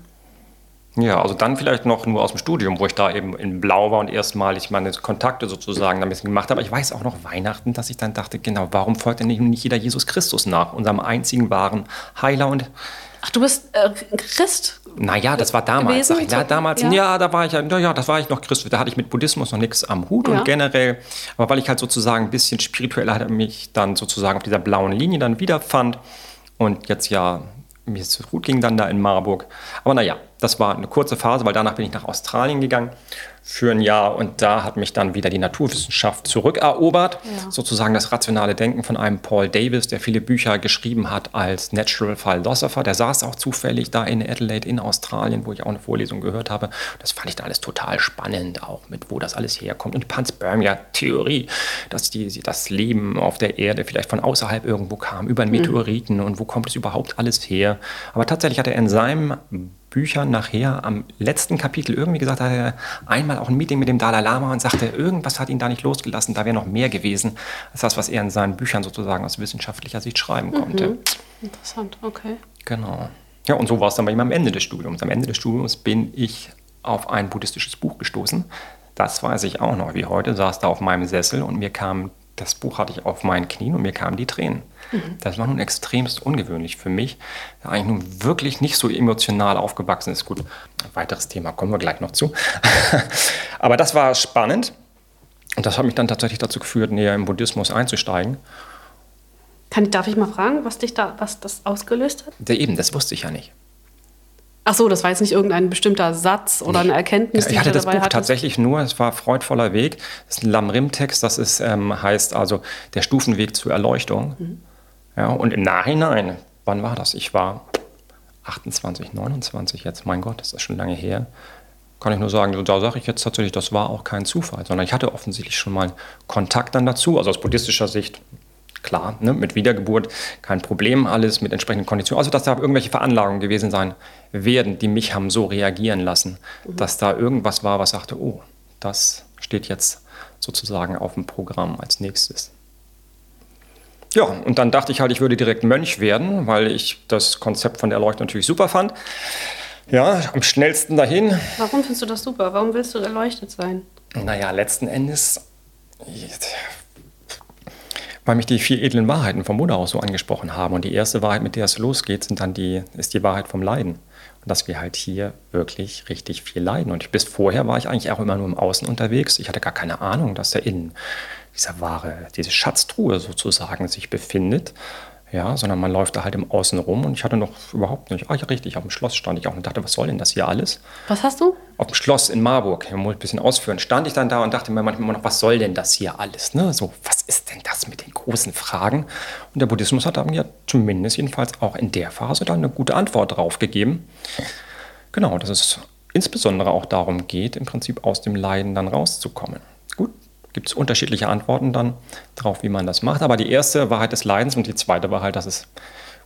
Ja, also dann vielleicht noch nur aus dem Studium, wo ich da eben in Blau war und erstmalig meine Kontakte sozusagen ein bisschen gemacht habe. Aber ich weiß auch noch Weihnachten, dass ich dann dachte, genau, warum folgt denn nicht jeder Jesus Christus nach, unserem einzigen wahren Heiler und
Ach, du bist äh, Christ?
Naja, das war damals. Gewesen, ja, damals, ja. ja. da war ich ja, ja, das war ich noch Christ. Da hatte ich mit Buddhismus noch nichts am Hut ja. und generell, aber weil ich halt sozusagen ein bisschen spiritueller hatte, mich dann sozusagen auf dieser blauen Linie dann wiederfand und jetzt ja mir es gut ging dann da in Marburg. Aber naja, das war eine kurze Phase, weil danach bin ich nach Australien gegangen für ein Jahr und da hat mich dann wieder die Naturwissenschaft zurückerobert. Ja. Sozusagen das rationale Denken von einem Paul Davis, der viele Bücher geschrieben hat als Natural Philosopher. Der saß auch zufällig da in Adelaide in Australien, wo ich auch eine Vorlesung gehört habe. Das fand ich da alles total spannend, auch mit wo das alles herkommt. Und die Panspermia-Theorie, dass die, das Leben auf der Erde vielleicht von außerhalb irgendwo kam, über einen mhm. Meteoriten mhm. und wo kommt es überhaupt alles her. Aber tatsächlich hat er in seinem Büchern nachher am letzten Kapitel irgendwie gesagt, hat er einmal auch ein Meeting mit dem Dalai Lama und sagte, irgendwas hat ihn da nicht losgelassen, da wäre noch mehr gewesen als das, was er in seinen Büchern sozusagen aus wissenschaftlicher Sicht schreiben konnte. Mhm.
Interessant, okay.
Genau. Ja, und so war es dann bei ihm am Ende des Studiums. Am Ende des Studiums bin ich auf ein buddhistisches Buch gestoßen. Das weiß ich auch noch, wie heute, saß da auf meinem Sessel und mir kam, das Buch hatte ich auf meinen Knien und mir kamen die Tränen. Mhm. Das war nun extremst ungewöhnlich für mich, der eigentlich nun wirklich nicht so emotional aufgewachsen ist. Gut, ein weiteres Thema kommen wir gleich noch zu. <laughs> Aber das war spannend und das hat mich dann tatsächlich dazu geführt, näher im Buddhismus einzusteigen.
Kann, darf ich mal fragen, was dich da, was das ausgelöst hat?
Ja, eben, das wusste ich ja nicht.
Ach so, das war jetzt nicht irgendein bestimmter Satz oder eine Erkenntnis,
die ich hatte das Buch hattest? tatsächlich nur, es war freudvoller Weg. Das ist ein Lamrim-Text, das ist, ähm, heißt also der Stufenweg zur Erleuchtung. Mhm. Ja, und im Nachhinein, wann war das? Ich war 28, 29 jetzt, mein Gott, das ist schon lange her. Kann ich nur sagen, da sage ich jetzt tatsächlich, das war auch kein Zufall, sondern ich hatte offensichtlich schon mal Kontakt dann dazu, also aus buddhistischer Sicht klar, ne, mit Wiedergeburt kein Problem, alles mit entsprechenden Konditionen. Also, dass da irgendwelche Veranlagungen gewesen sein werden, die mich haben so reagieren lassen, mhm. dass da irgendwas war, was sagte, oh, das steht jetzt sozusagen auf dem Programm als nächstes. Ja, und dann dachte ich halt, ich würde direkt Mönch werden, weil ich das Konzept von der Erleuchtung natürlich super fand. Ja, am schnellsten dahin.
Warum findest du das super? Warum willst du erleuchtet sein?
Naja, letzten Endes, weil mich die vier edlen Wahrheiten vom Buddha auch so angesprochen haben. Und die erste Wahrheit, mit der es losgeht, sind dann die, ist die Wahrheit vom Leiden. Und dass wir halt hier wirklich richtig viel leiden. Und bis vorher war ich eigentlich auch immer nur im Außen unterwegs. Ich hatte gar keine Ahnung, dass da innen dieser wahre, diese Schatztruhe sozusagen sich befindet. Ja, sondern man läuft da halt im Außen rum und ich hatte noch überhaupt nicht, ah ja richtig, auf dem Schloss stand ich auch und dachte, was soll denn das hier alles?
Was hast du?
Auf dem Schloss in Marburg, ich muss ein bisschen ausführen, stand ich dann da und dachte mir manchmal noch, was soll denn das hier alles? Ne? So, was ist denn das mit den großen Fragen? Und der Buddhismus hat da mir zumindest jedenfalls auch in der Phase dann eine gute Antwort drauf gegeben. Genau, das ist insbesondere auch darum geht, im Prinzip aus dem Leiden dann rauszukommen. Gibt es unterschiedliche Antworten dann darauf, wie man das macht. Aber die erste Wahrheit des Leidens und die zweite Wahrheit, dass es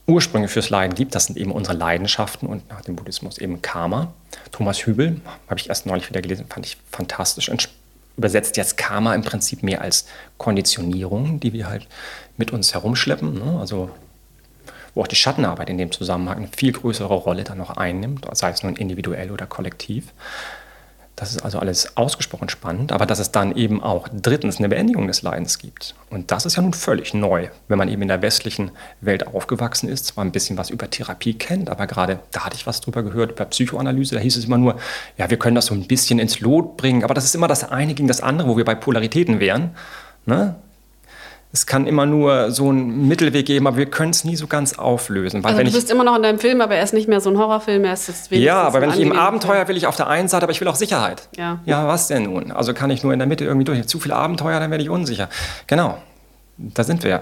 Ursprünge fürs Leiden gibt. Das sind eben unsere Leidenschaften und nach dem Buddhismus eben Karma. Thomas Hübel, habe ich erst neulich wieder gelesen, fand ich fantastisch. Übersetzt jetzt Karma im Prinzip mehr als Konditionierung, die wir halt mit uns herumschleppen. Ne? Also wo auch die Schattenarbeit in dem Zusammenhang eine viel größere Rolle dann noch einnimmt, sei es nun individuell oder kollektiv. Das ist also alles ausgesprochen spannend, aber dass es dann eben auch drittens eine Beendigung des Leidens gibt. Und das ist ja nun völlig neu, wenn man eben in der westlichen Welt aufgewachsen ist, zwar ein bisschen was über Therapie kennt, aber gerade da hatte ich was drüber gehört, über Psychoanalyse, da hieß es immer nur, ja, wir können das so ein bisschen ins Lot bringen, aber das ist immer das eine gegen das andere, wo wir bei Polaritäten wären. Ne? Es kann immer nur so einen Mittelweg geben, aber wir können es nie so ganz auflösen.
also du bist immer noch in deinem Film, aber er ist nicht mehr so ein Horrorfilm, er ist
jetzt Ja, aber wenn ich eben Abenteuer will ich auf der einen Seite, aber ich will auch Sicherheit. Ja. Ja, was denn nun? Also kann ich nur in der Mitte irgendwie durch. Zu viel Abenteuer, dann werde ich unsicher. Genau, da sind wir.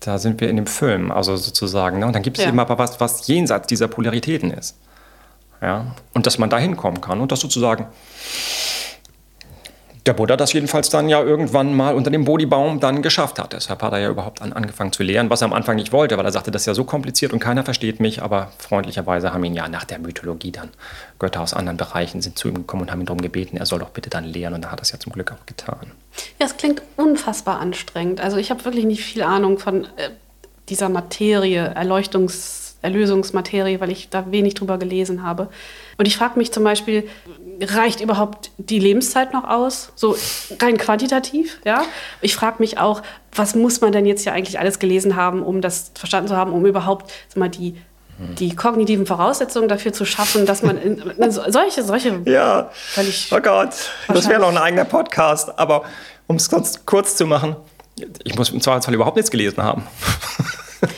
Da sind wir in dem Film, also sozusagen. Ne? Und dann gibt es ja. eben aber was, was jenseits dieser Polaritäten ist. Ja? Und dass man da hinkommen kann und das sozusagen der Buddha das jedenfalls dann ja irgendwann mal unter dem Bodhibaum dann geschafft hat. Deshalb hat er ja überhaupt an, angefangen zu lehren, was er am Anfang nicht wollte, weil er sagte, das ist ja so kompliziert und keiner versteht mich. Aber freundlicherweise haben ihn ja nach der Mythologie dann Götter aus anderen Bereichen sind zu ihm gekommen und haben ihn darum gebeten, er soll doch bitte dann lehren. Und da hat er es ja zum Glück auch getan.
Ja, es klingt unfassbar anstrengend. Also ich habe wirklich nicht viel Ahnung von äh, dieser Materie, Erleuchtungs Erlösungsmaterie, weil ich da wenig drüber gelesen habe. Und ich frage mich zum Beispiel, reicht überhaupt die Lebenszeit noch aus? So rein quantitativ, ja? Ich frage mich auch, was muss man denn jetzt ja eigentlich alles gelesen haben, um das verstanden zu haben, um überhaupt sag mal, die die kognitiven Voraussetzungen dafür zu schaffen, dass man in, in solche, solche.
Ja. Völlig oh Gott, das wäre noch ein eigener Podcast. Aber um es kurz, kurz zu machen, ich muss im Zweifelsfall überhaupt nichts gelesen haben.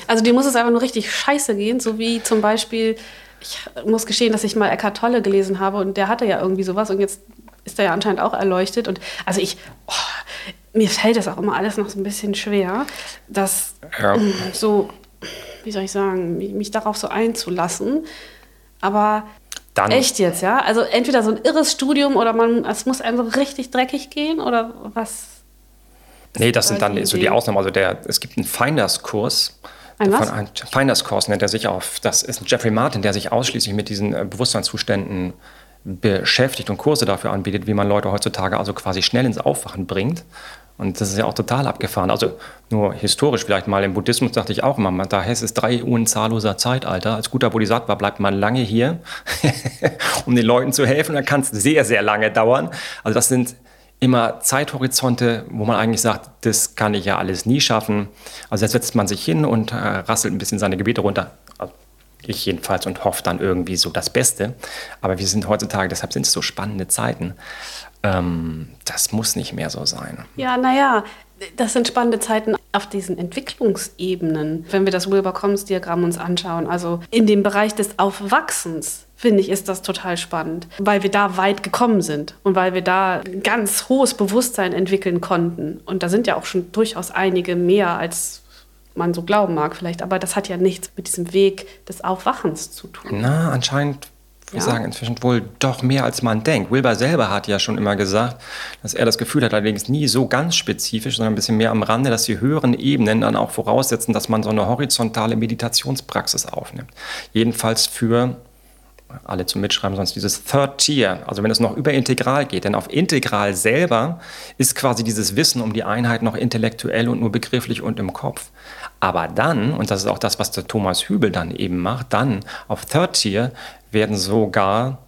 Also dir muss es einfach nur richtig scheiße gehen, so wie zum Beispiel, ich muss gestehen, dass ich mal Eckhart Tolle gelesen habe und der hatte ja irgendwie sowas und jetzt ist er ja anscheinend auch erleuchtet. Und also ich, oh, mir fällt das auch immer alles noch so ein bisschen schwer, dass ja. so, wie soll ich sagen, mich darauf so einzulassen. Aber dann. Echt jetzt, ja? Also entweder so ein irres Studium oder man, es muss einem so richtig dreckig gehen oder was?
Nee, das sind dann so die Ausnahmen. Also der, es gibt einen Finders-Kurs. Ein was? Ein Finders-Kurs nennt er sich auf. Das ist Jeffrey Martin, der sich ausschließlich mit diesen äh, Bewusstseinszuständen beschäftigt und Kurse dafür anbietet, wie man Leute heutzutage also quasi schnell ins Aufwachen bringt. Und das ist ja auch total abgefahren. Also nur historisch vielleicht mal im Buddhismus dachte ich auch immer, da heißt es drei unzahlloser Zeitalter. Als guter Bodhisattva bleibt man lange hier, <laughs> um den Leuten zu helfen. Da kann es sehr, sehr lange dauern. Also das sind immer Zeithorizonte, wo man eigentlich sagt, das kann ich ja alles nie schaffen. Also jetzt setzt man sich hin und äh, rasselt ein bisschen seine Gebete runter. Also ich jedenfalls und hoffe dann irgendwie so das Beste. Aber wir sind heutzutage, deshalb sind es so spannende Zeiten. Ähm, das muss nicht mehr so sein.
Ja, naja, das sind spannende Zeiten auf diesen Entwicklungsebenen, wenn wir das Wilber-Commons-Diagramm uns anschauen. Also in dem Bereich des Aufwachsens finde ich, ist das total spannend, weil wir da weit gekommen sind und weil wir da ein ganz hohes Bewusstsein entwickeln konnten. Und da sind ja auch schon durchaus einige mehr, als man so glauben mag vielleicht. Aber das hat ja nichts mit diesem Weg des Aufwachens zu tun.
Na, anscheinend ja. sagen, inzwischen wohl doch mehr als man denkt. Wilber selber hat ja schon immer gesagt, dass er das Gefühl hat, allerdings nie so ganz spezifisch, sondern ein bisschen mehr am Rande, dass die höheren Ebenen dann auch voraussetzen, dass man so eine horizontale Meditationspraxis aufnimmt. Jedenfalls für alle zum Mitschreiben, sonst dieses Third Tier, also wenn es noch über Integral geht. Denn auf Integral selber ist quasi dieses Wissen um die Einheit noch intellektuell und nur begrifflich und im Kopf. Aber dann, und das ist auch das, was der Thomas Hübel dann eben macht, dann auf Third Tier werden sogar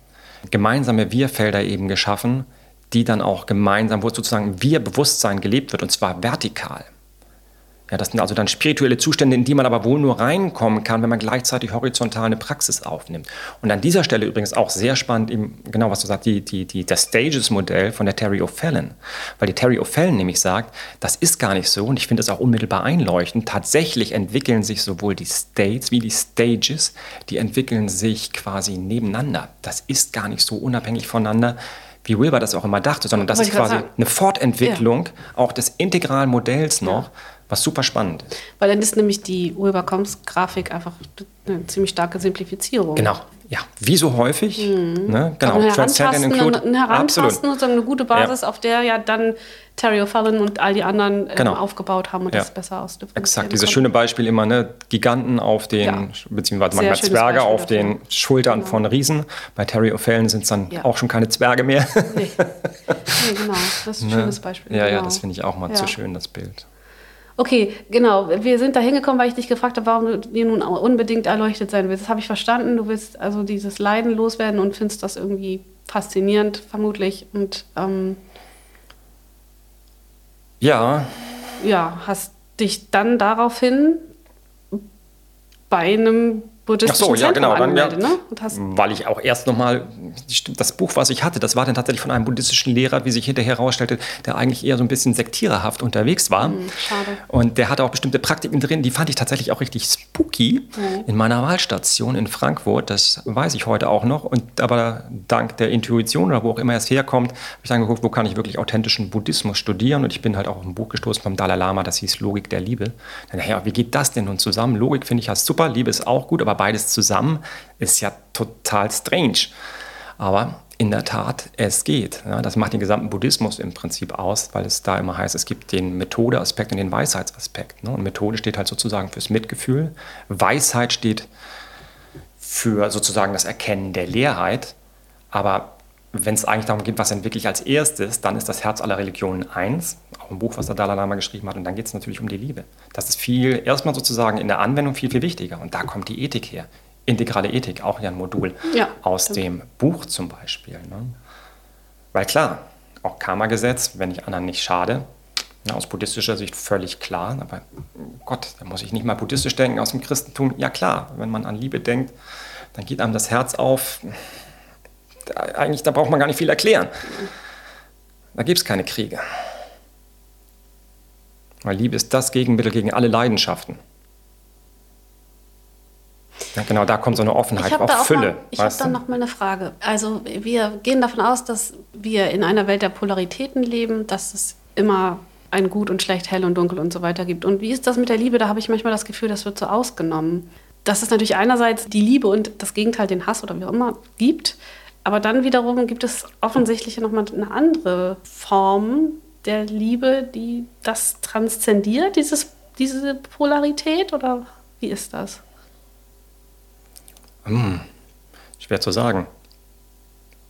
gemeinsame Wir-Felder eben geschaffen, die dann auch gemeinsam, wo sozusagen Wir-Bewusstsein gelebt wird, und zwar vertikal. Ja, das sind also dann spirituelle Zustände, in die man aber wohl nur reinkommen kann, wenn man gleichzeitig horizontal eine Praxis aufnimmt. Und an dieser Stelle übrigens auch sehr spannend, eben genau was du sagst, die, die, die, das Stages-Modell von der Terry O'Fallon. Weil die Terry O'Fallon nämlich sagt, das ist gar nicht so und ich finde es auch unmittelbar einleuchtend. Tatsächlich entwickeln sich sowohl die States wie die Stages, die entwickeln sich quasi nebeneinander. Das ist gar nicht so unabhängig voneinander wie Wilber das auch immer dachte, sondern das ist quasi eine Fortentwicklung ja. auch des integralen Modells noch, ja was super spannend ist.
Weil dann ist nämlich die Urheberkommensgrafik einfach eine ziemlich starke Simplifizierung.
Genau, ja, wie so häufig.
Mhm.
Ne? Genau,
ein Herantasten, include. ein Herantasten sozusagen eine gute Basis, ja. auf der ja dann Terry O'Fallon und all die anderen ähm, genau. aufgebaut haben und ja. das besser ausdifferenzieren
Exakt, dieses schöne Beispiel immer, ne? Giganten auf den, ja. beziehungsweise manchmal Zwerge Beispiel auf den Schultern genau. von Riesen. Bei Terry O'Fallon sind es dann auch schon keine Zwerge mehr. Nee.
nee, genau, das ist ein <laughs> ne? schönes Beispiel.
Ja,
genau.
ja, das finde ich auch mal zu schön, das Bild.
Okay, genau. Wir sind da hingekommen, weil ich dich gefragt habe, warum du dir nun unbedingt erleuchtet sein willst. Das habe ich verstanden. Du willst also dieses Leiden loswerden und findest das irgendwie faszinierend, vermutlich. Und ähm,
ja.
Ja, hast dich dann daraufhin bei einem buddhistischen
Ach so, ja, genau.
Dann,
ja, ne? weil ich auch erst nochmal, das Buch, was ich hatte, das war dann tatsächlich von einem buddhistischen Lehrer, wie sich hinterher herausstellte, der eigentlich eher so ein bisschen sektiererhaft unterwegs war. Mhm, schade. Und der hatte auch bestimmte Praktiken drin, die fand ich tatsächlich auch richtig spooky mhm. in meiner Wahlstation in Frankfurt. Das weiß ich heute auch noch. Und aber dank der Intuition oder wo auch immer es herkommt, habe ich dann geguckt, wo kann ich wirklich authentischen Buddhismus studieren. Und ich bin halt auch auf ein Buch gestoßen vom Dalai Lama, das hieß Logik der Liebe. Dann, ja, wie geht das denn nun zusammen? Logik finde ich ja super, Liebe ist auch gut, aber beides zusammen ist ja total strange. Aber in der Tat, es geht. Ja, das macht den gesamten Buddhismus im Prinzip aus, weil es da immer heißt, es gibt den Methodeaspekt und den Weisheitsaspekt. Ne? Und Methode steht halt sozusagen fürs Mitgefühl. Weisheit steht für sozusagen das Erkennen der Leerheit. Aber wenn es eigentlich darum geht, was denn wirklich als erstes, dann ist das Herz aller Religionen eins, ein Buch, was der Dalai Lama geschrieben hat, und dann geht es natürlich um die Liebe. Das ist viel, erstmal sozusagen in der Anwendung viel, viel wichtiger. Und da kommt die Ethik her. Integrale Ethik, auch ja ein Modul ja, aus stimmt. dem Buch zum Beispiel. Ne? Weil klar, auch Karma-Gesetz, wenn ich anderen nicht schade, na, aus buddhistischer Sicht völlig klar, aber Gott, da muss ich nicht mal buddhistisch denken aus dem Christentum. Ja klar, wenn man an Liebe denkt, dann geht einem das Herz auf eigentlich, da braucht man gar nicht viel erklären. Da gibt es keine Kriege. Weil Liebe ist das Gegenmittel gegen alle Leidenschaften. Ja, genau, da kommt so eine Offenheit, auch, auch Fülle.
Mal, ich habe dann noch mal eine Frage. Also wir gehen davon aus, dass wir in einer Welt der Polaritäten leben, dass es immer ein Gut und Schlecht, Hell und Dunkel und so weiter gibt. Und wie ist das mit der Liebe? Da habe ich manchmal das Gefühl, das wird so ausgenommen. Dass es natürlich einerseits die Liebe und das Gegenteil, den Hass oder wie auch immer, gibt. Aber dann wiederum gibt es offensichtlich nochmal eine andere Form der Liebe, die das transzendiert, dieses, diese Polarität? Oder wie ist das?
Hm, schwer zu sagen.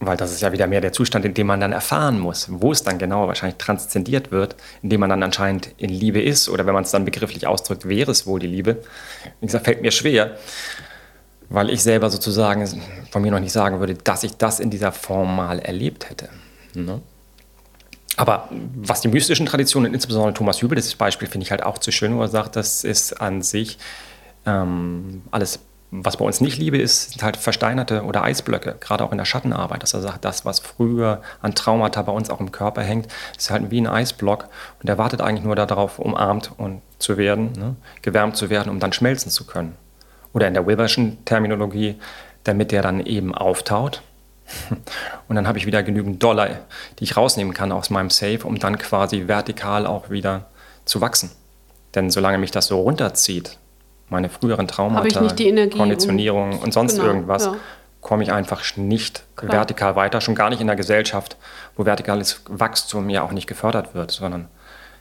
Weil das ist ja wieder mehr der Zustand, in dem man dann erfahren muss, wo es dann genau wahrscheinlich transzendiert wird, in dem man dann anscheinend in Liebe ist. Oder wenn man es dann begrifflich ausdrückt, wäre es wohl die Liebe. Wie gesagt, fällt mir schwer weil ich selber sozusagen von mir noch nicht sagen würde, dass ich das in dieser Form mal erlebt hätte. Ne? Aber was die mystischen Traditionen, insbesondere Thomas Hübel, das Beispiel finde ich halt auch zu schön, wo er sagt, das ist an sich ähm, alles, was bei uns nicht Liebe ist, sind halt versteinerte oder Eisblöcke, gerade auch in der Schattenarbeit, dass er sagt, das, was früher an Traumata bei uns auch im Körper hängt, ist halt wie ein Eisblock und der wartet eigentlich nur darauf, umarmt und zu werden, ne? gewärmt zu werden, um dann schmelzen zu können oder in der Wilberschen Terminologie, damit der dann eben auftaut. Und dann habe ich wieder genügend Dollar, die ich rausnehmen kann aus meinem Safe, um dann quasi vertikal auch wieder zu wachsen. Denn solange mich das so runterzieht, meine früheren Traumata, Konditionierung und sonst genau, irgendwas, ja. komme ich einfach nicht Klar. vertikal weiter, schon gar nicht in der Gesellschaft, wo vertikales Wachstum ja auch nicht gefördert wird, sondern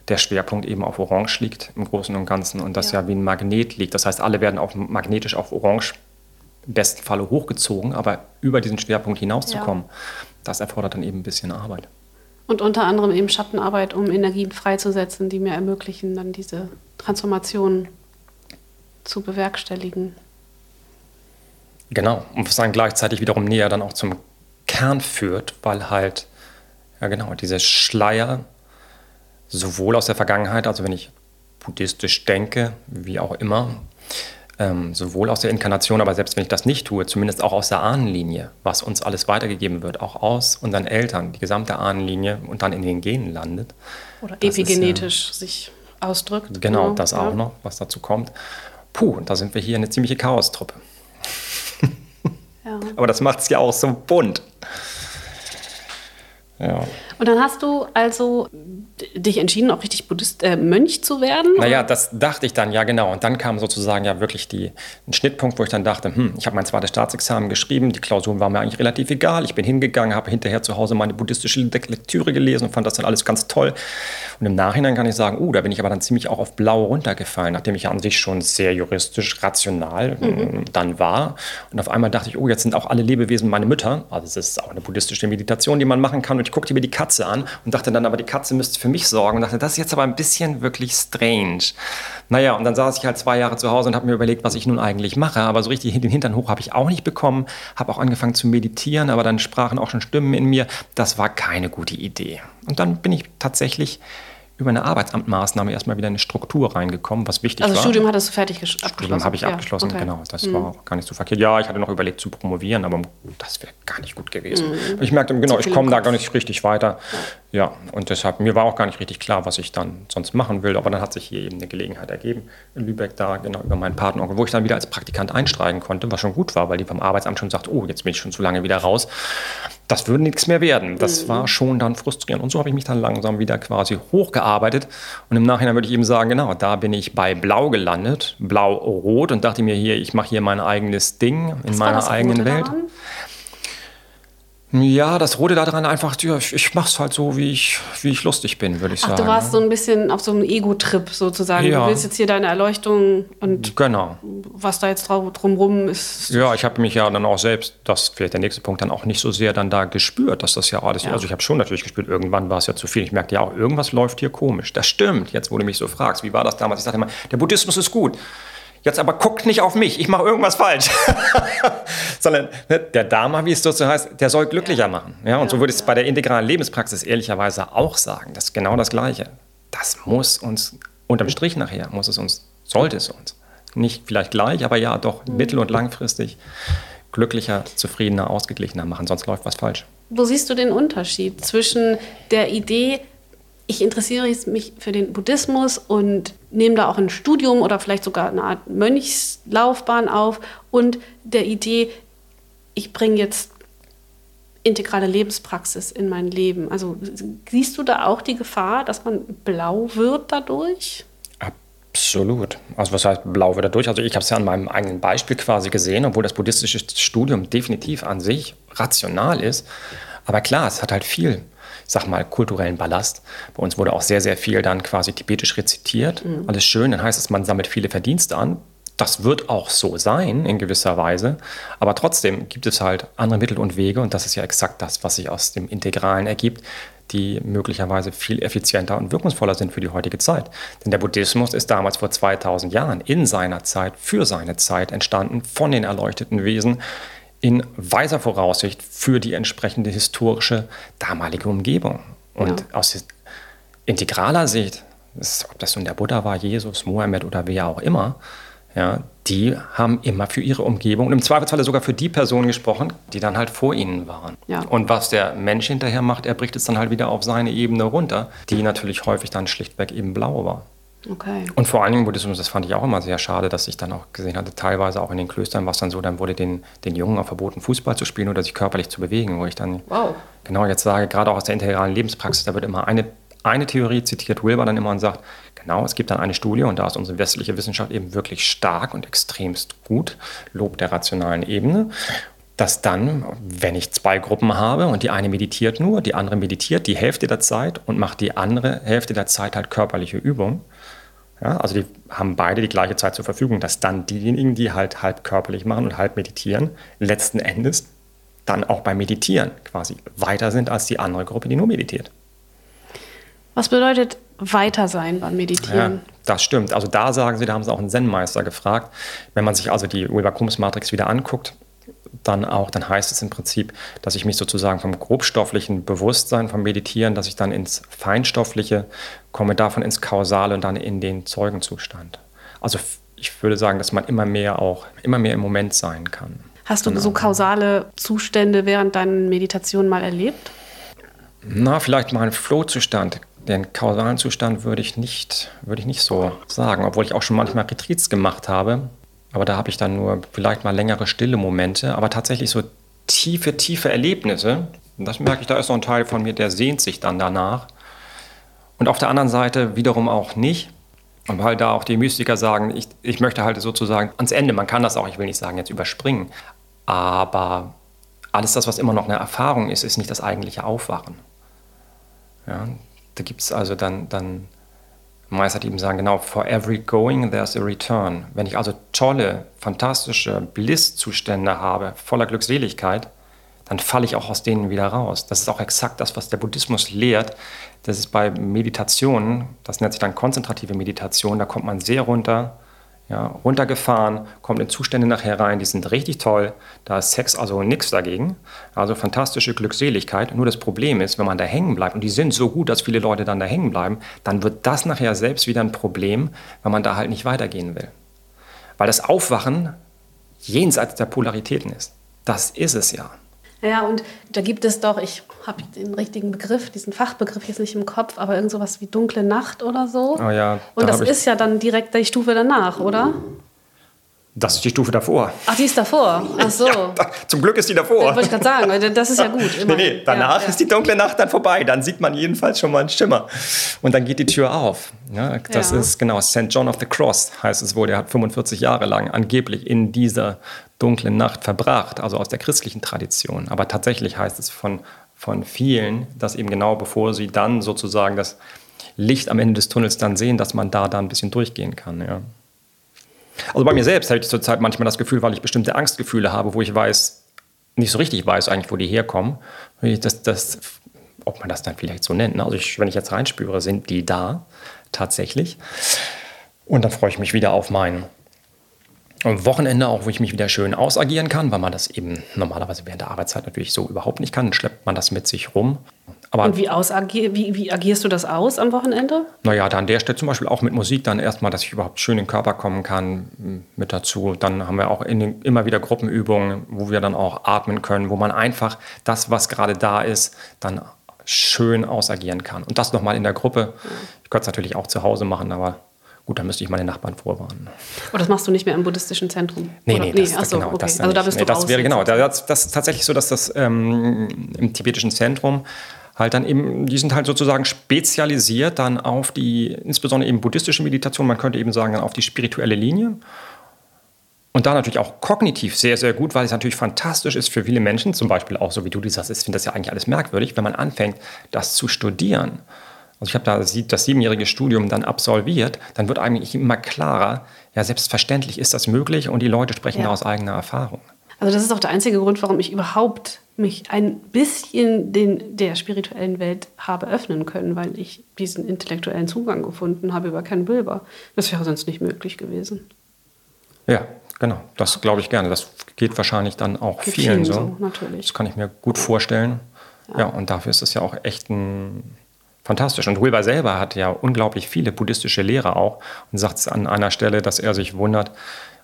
der Schwerpunkt eben auf Orange liegt im Großen und Ganzen und das ja, ja wie ein Magnet liegt. Das heißt, alle werden auch magnetisch auf Orange im besten Falle hochgezogen, aber über diesen Schwerpunkt hinauszukommen, ja. das erfordert dann eben ein bisschen Arbeit.
Und unter anderem eben Schattenarbeit, um Energien freizusetzen, die mir ermöglichen, dann diese Transformation zu bewerkstelligen.
Genau, und was dann gleichzeitig wiederum näher dann auch zum Kern führt, weil halt, ja genau, diese Schleier sowohl aus der Vergangenheit, also wenn ich buddhistisch denke, wie auch immer, ähm, sowohl aus der Inkarnation, aber selbst wenn ich das nicht tue, zumindest auch aus der Ahnenlinie, was uns alles weitergegeben wird, auch aus unseren Eltern, die gesamte Ahnenlinie und dann in den Genen landet.
Oder epigenetisch ist, äh, sich ausdrückt.
Genau, genau das ja. auch noch, was dazu kommt. Puh, da sind wir hier eine ziemliche Chaostruppe. <laughs> Ja. aber das macht es ja auch so bunt.
Ja. Und dann hast du also dich entschieden, auch richtig Buddhist, äh, Mönch zu werden?
Naja, das dachte ich dann, ja genau. Und dann kam sozusagen ja wirklich die, ein Schnittpunkt, wo ich dann dachte, hm, ich habe mein zweites Staatsexamen geschrieben, die Klausuren waren mir eigentlich relativ egal. Ich bin hingegangen, habe hinterher zu Hause meine buddhistische Lektüre gelesen und fand das dann alles ganz toll. Und im Nachhinein kann ich sagen, oh, da bin ich aber dann ziemlich auch auf blau runtergefallen, nachdem ich an sich schon sehr juristisch, rational mhm. Äh, dann war. Und auf einmal dachte ich, oh, jetzt sind auch alle Lebewesen meine Mütter. Also es ist auch eine buddhistische Meditation, die man machen kann. Und ich guckte mir die Katze an und dachte dann, aber die Katze müsste für mich sorgen. Und dachte, das ist jetzt aber ein bisschen wirklich strange. Naja, und dann saß ich halt zwei Jahre zu Hause und habe mir überlegt, was ich nun eigentlich mache. Aber so richtig den Hintern hoch habe ich auch nicht bekommen. Habe auch angefangen zu meditieren, aber dann sprachen auch schon Stimmen in mir. Das war keine gute Idee. Und dann bin ich tatsächlich über eine Arbeitsamtmaßnahme erstmal wieder eine Struktur reingekommen, was wichtig
also
war.
Also Studium hattest du fertig abgeschlossen?
Studium habe ich abgeschlossen, okay. genau. Das mhm. war auch gar nicht so verkehrt. Ja, ich hatte noch überlegt zu promovieren, aber das wäre gar nicht gut gewesen. Mhm. Ich merkte, genau, ich komme da gar nicht richtig weiter. Ja. ja, und deshalb, mir war auch gar nicht richtig klar, was ich dann sonst machen will. Aber dann hat sich hier eben eine Gelegenheit ergeben, in Lübeck da, genau über meinen Partner, wo ich dann wieder als Praktikant einsteigen konnte, was schon gut war, weil die vom Arbeitsamt schon sagt, oh, jetzt bin ich schon zu lange wieder raus das würde nichts mehr werden. Das mhm. war schon dann frustrierend. Und so habe ich mich dann langsam wieder quasi hochgearbeitet. Und im Nachhinein würde ich eben sagen, genau, da bin ich bei Blau gelandet, Blau-Rot und dachte mir hier, ich mache hier mein eigenes Ding in Was meiner eigenen Welt. Daran? Ja, das Rote daran einfach, ja, ich, ich mache es halt so, wie ich, wie ich lustig bin, würde ich
Ach,
sagen.
du warst so ein bisschen auf so einem Ego-Trip sozusagen. Ja. Du willst jetzt hier deine Erleuchtung und
genau.
was da jetzt drumherum ist.
Ja, ich habe mich ja dann auch selbst, das ist vielleicht der nächste Punkt, dann auch nicht so sehr dann da gespürt, dass das ja alles, ja. also ich habe schon natürlich gespürt, irgendwann war es ja zu viel. Ich merkte ja auch, irgendwas läuft hier komisch. Das stimmt, jetzt wo du mich so fragst, wie war das damals? Ich sagte immer, der Buddhismus ist gut. Jetzt aber guckt nicht auf mich, ich mache irgendwas falsch. <laughs> Sondern ne, der Dharma, wie es so heißt, der soll glücklicher machen. Ja, und so würde ich es bei der integralen Lebenspraxis ehrlicherweise auch sagen. Das ist genau das Gleiche. Das muss uns, unterm Strich nachher, muss es uns, sollte es uns, nicht vielleicht gleich, aber ja doch mhm. mittel- und langfristig glücklicher, zufriedener, ausgeglichener machen. Sonst läuft was falsch.
Wo siehst du den Unterschied zwischen der Idee, ich interessiere mich für den Buddhismus und nehme da auch ein Studium oder vielleicht sogar eine Art Mönchslaufbahn auf und der Idee, ich bringe jetzt integrale Lebenspraxis in mein Leben. Also siehst du da auch die Gefahr, dass man blau wird dadurch?
Absolut. Also was heißt blau wird dadurch? Also ich habe es ja an meinem eigenen Beispiel quasi gesehen, obwohl das buddhistische Studium definitiv an sich rational ist. Aber klar, es hat halt viel sag mal, kulturellen Ballast. Bei uns wurde auch sehr, sehr viel dann quasi tibetisch rezitiert. Mhm. Alles schön, dann heißt es, man sammelt viele Verdienste an. Das wird auch so sein in gewisser Weise. Aber trotzdem gibt es halt andere Mittel und Wege und das ist ja exakt das, was sich aus dem Integralen ergibt, die möglicherweise viel effizienter und wirkungsvoller sind für die heutige Zeit. Denn der Buddhismus ist damals vor 2000 Jahren in seiner Zeit, für seine Zeit entstanden, von den erleuchteten Wesen, in weiser Voraussicht für die entsprechende historische damalige Umgebung. Und ja. aus integraler Sicht, ob das nun der Buddha war, Jesus, Mohammed oder wer auch immer, ja, die haben immer für ihre Umgebung und im Zweifelsfalle sogar für die Personen gesprochen, die dann halt vor ihnen waren. Ja. Und was der Mensch hinterher macht, er bricht es dann halt wieder auf seine Ebene runter, die natürlich häufig dann schlichtweg eben blau war. Okay. Und vor allen Dingen Buddhismus, das fand ich auch immer sehr schade, dass ich dann auch gesehen hatte, teilweise auch in den Klöstern war es dann so, dann wurde den, den Jungen auch verboten, Fußball zu spielen oder sich körperlich zu bewegen, wo ich dann wow. genau jetzt sage, gerade auch aus der integralen Lebenspraxis, da wird immer eine, eine Theorie zitiert, Wilber dann immer und sagt, genau, es gibt dann eine Studie und da ist unsere westliche Wissenschaft eben wirklich stark und extremst gut, Lob der rationalen Ebene dass dann, wenn ich zwei Gruppen habe und die eine meditiert nur, die andere meditiert die Hälfte der Zeit und macht die andere Hälfte der Zeit halt körperliche Übung, ja, also die haben beide die gleiche Zeit zur Verfügung, dass dann diejenigen, die halt halb körperlich machen und halb meditieren, letzten Endes dann auch beim Meditieren quasi weiter sind als die andere Gruppe, die nur meditiert.
Was bedeutet weiter sein beim Meditieren? Ja,
das stimmt. Also da sagen sie, da haben sie auch einen Zen-Meister gefragt. Wenn man sich also die Wilber-Kums-Matrix wieder anguckt, dann auch, dann heißt es im Prinzip, dass ich mich sozusagen vom grobstofflichen Bewusstsein, vom Meditieren, dass ich dann ins Feinstoffliche komme, davon ins Kausale und dann in den Zeugenzustand. Also ich würde sagen, dass man immer mehr auch, immer mehr im Moment sein kann.
Hast du genau. so kausale Zustände während deinen Meditationen mal erlebt?
Na, vielleicht mal einen Flow-Zustand. Den kausalen Zustand würde ich nicht, würde ich nicht so sagen, obwohl ich auch schon manchmal Retreats gemacht habe, aber da habe ich dann nur vielleicht mal längere stille Momente, aber tatsächlich so tiefe, tiefe Erlebnisse, Und das merke ich, da ist so ein Teil von mir, der sehnt sich dann danach. Und auf der anderen Seite wiederum auch nicht. Und weil da auch die Mystiker sagen, ich, ich möchte halt sozusagen ans Ende, man kann das auch, ich will nicht sagen, jetzt überspringen, aber alles das, was immer noch eine Erfahrung ist, ist nicht das eigentliche Aufwachen. Ja, da gibt es also dann, dann Meister eben sagen, genau, for every going there's a return. Wenn ich also tolle, fantastische Blisszustände habe, voller Glückseligkeit, dann falle ich auch aus denen wieder raus. Das ist auch exakt das, was der Buddhismus lehrt. Das ist bei Meditationen, das nennt sich dann konzentrative Meditation, da kommt man sehr runter ja, runtergefahren, kommt in Zustände nachher rein, die sind richtig toll. Da ist Sex also nichts dagegen. Also fantastische Glückseligkeit. Nur das Problem ist, wenn man da hängen bleibt, und die sind so gut, dass viele Leute dann da hängen bleiben, dann wird das nachher selbst wieder ein Problem, wenn man da halt nicht weitergehen will. Weil das Aufwachen jenseits der Polaritäten ist. Das ist es ja.
Ja, und da gibt es doch, ich habe den richtigen Begriff, diesen Fachbegriff jetzt nicht im Kopf, aber irgend sowas wie dunkle Nacht oder so.
Oh ja,
und da das ist ja dann direkt die Stufe danach, oder?
Das ist die Stufe davor.
Ach, die ist davor. Ach so. Ja,
da, zum Glück ist die davor.
Das wollte ich gerade sagen, das ist ja <laughs> gut.
nee, nee, danach ja. ist die dunkle Nacht dann vorbei. Dann sieht man jedenfalls schon mal einen Schimmer. Und dann geht die Tür auf. Ja, das ist genau St. John of the Cross, heißt es wohl. Der hat 45 Jahre lang angeblich in dieser dunklen Nacht verbracht, also aus der christlichen Tradition. Aber tatsächlich heißt es von, von vielen, dass eben genau bevor sie dann sozusagen das Licht am Ende des Tunnels dann sehen, dass man da dann ein bisschen durchgehen kann. Ja. Also bei mir selbst habe ich zurzeit manchmal das Gefühl, weil ich bestimmte Angstgefühle habe, wo ich weiß, nicht so richtig weiß eigentlich, wo die herkommen. Das, das, ob man das dann vielleicht so nennt. Ne? Also ich, wenn ich jetzt reinspüre, sind die da tatsächlich. Und dann freue ich mich wieder auf mein Wochenende auch, wo ich mich wieder schön ausagieren kann, weil man das eben normalerweise während der Arbeitszeit natürlich so überhaupt nicht kann. Dann schleppt man das mit sich rum.
Aber Und wie, ausagier wie, wie agierst du das aus am Wochenende?
Naja, da an der Stelle zum Beispiel auch mit Musik dann erstmal, dass ich überhaupt schön in den Körper kommen kann, mit dazu. Dann haben wir auch den, immer wieder Gruppenübungen, wo wir dann auch atmen können, wo man einfach das, was gerade da ist, dann schön ausagieren kann. Und das nochmal in der Gruppe. Ich könnte es natürlich auch zu Hause machen, aber Gut, dann müsste ich meine Nachbarn vorwarnen.
Oh, das machst du nicht mehr im buddhistischen Zentrum?
Nee, nee, das, nee, achso, genau, okay. das Also da bist nee, du das wäre genau. Das, das, ist tatsächlich so, dass das ähm, im tibetischen Zentrum halt dann eben, die sind halt sozusagen spezialisiert dann auf die, insbesondere eben buddhistische Meditation, man könnte eben sagen, dann auf die spirituelle Linie. Und da natürlich auch kognitiv sehr, sehr gut, weil es natürlich fantastisch ist für viele Menschen, zum Beispiel auch so wie du die sagst, ich finde das ja eigentlich alles merkwürdig, wenn man anfängt, das zu studieren also ich habe da das siebenjährige Studium dann absolviert, dann wird eigentlich immer klarer, ja, selbstverständlich ist das möglich und die Leute sprechen ja. da aus eigener Erfahrung.
Also das ist auch der einzige Grund, warum ich überhaupt mich ein bisschen den, der spirituellen Welt habe öffnen können, weil ich diesen intellektuellen Zugang gefunden habe über Ken Wilber. Das wäre sonst nicht möglich gewesen.
Ja, genau. Das glaube ich gerne. Das geht wahrscheinlich dann auch geht vielen, vielen so. so.
Natürlich.
Das kann ich mir gut vorstellen. Ja. ja, und dafür ist es ja auch echt ein fantastisch. Und Wilber selber hat ja unglaublich viele buddhistische Lehrer auch und sagt es an einer Stelle, dass er sich wundert.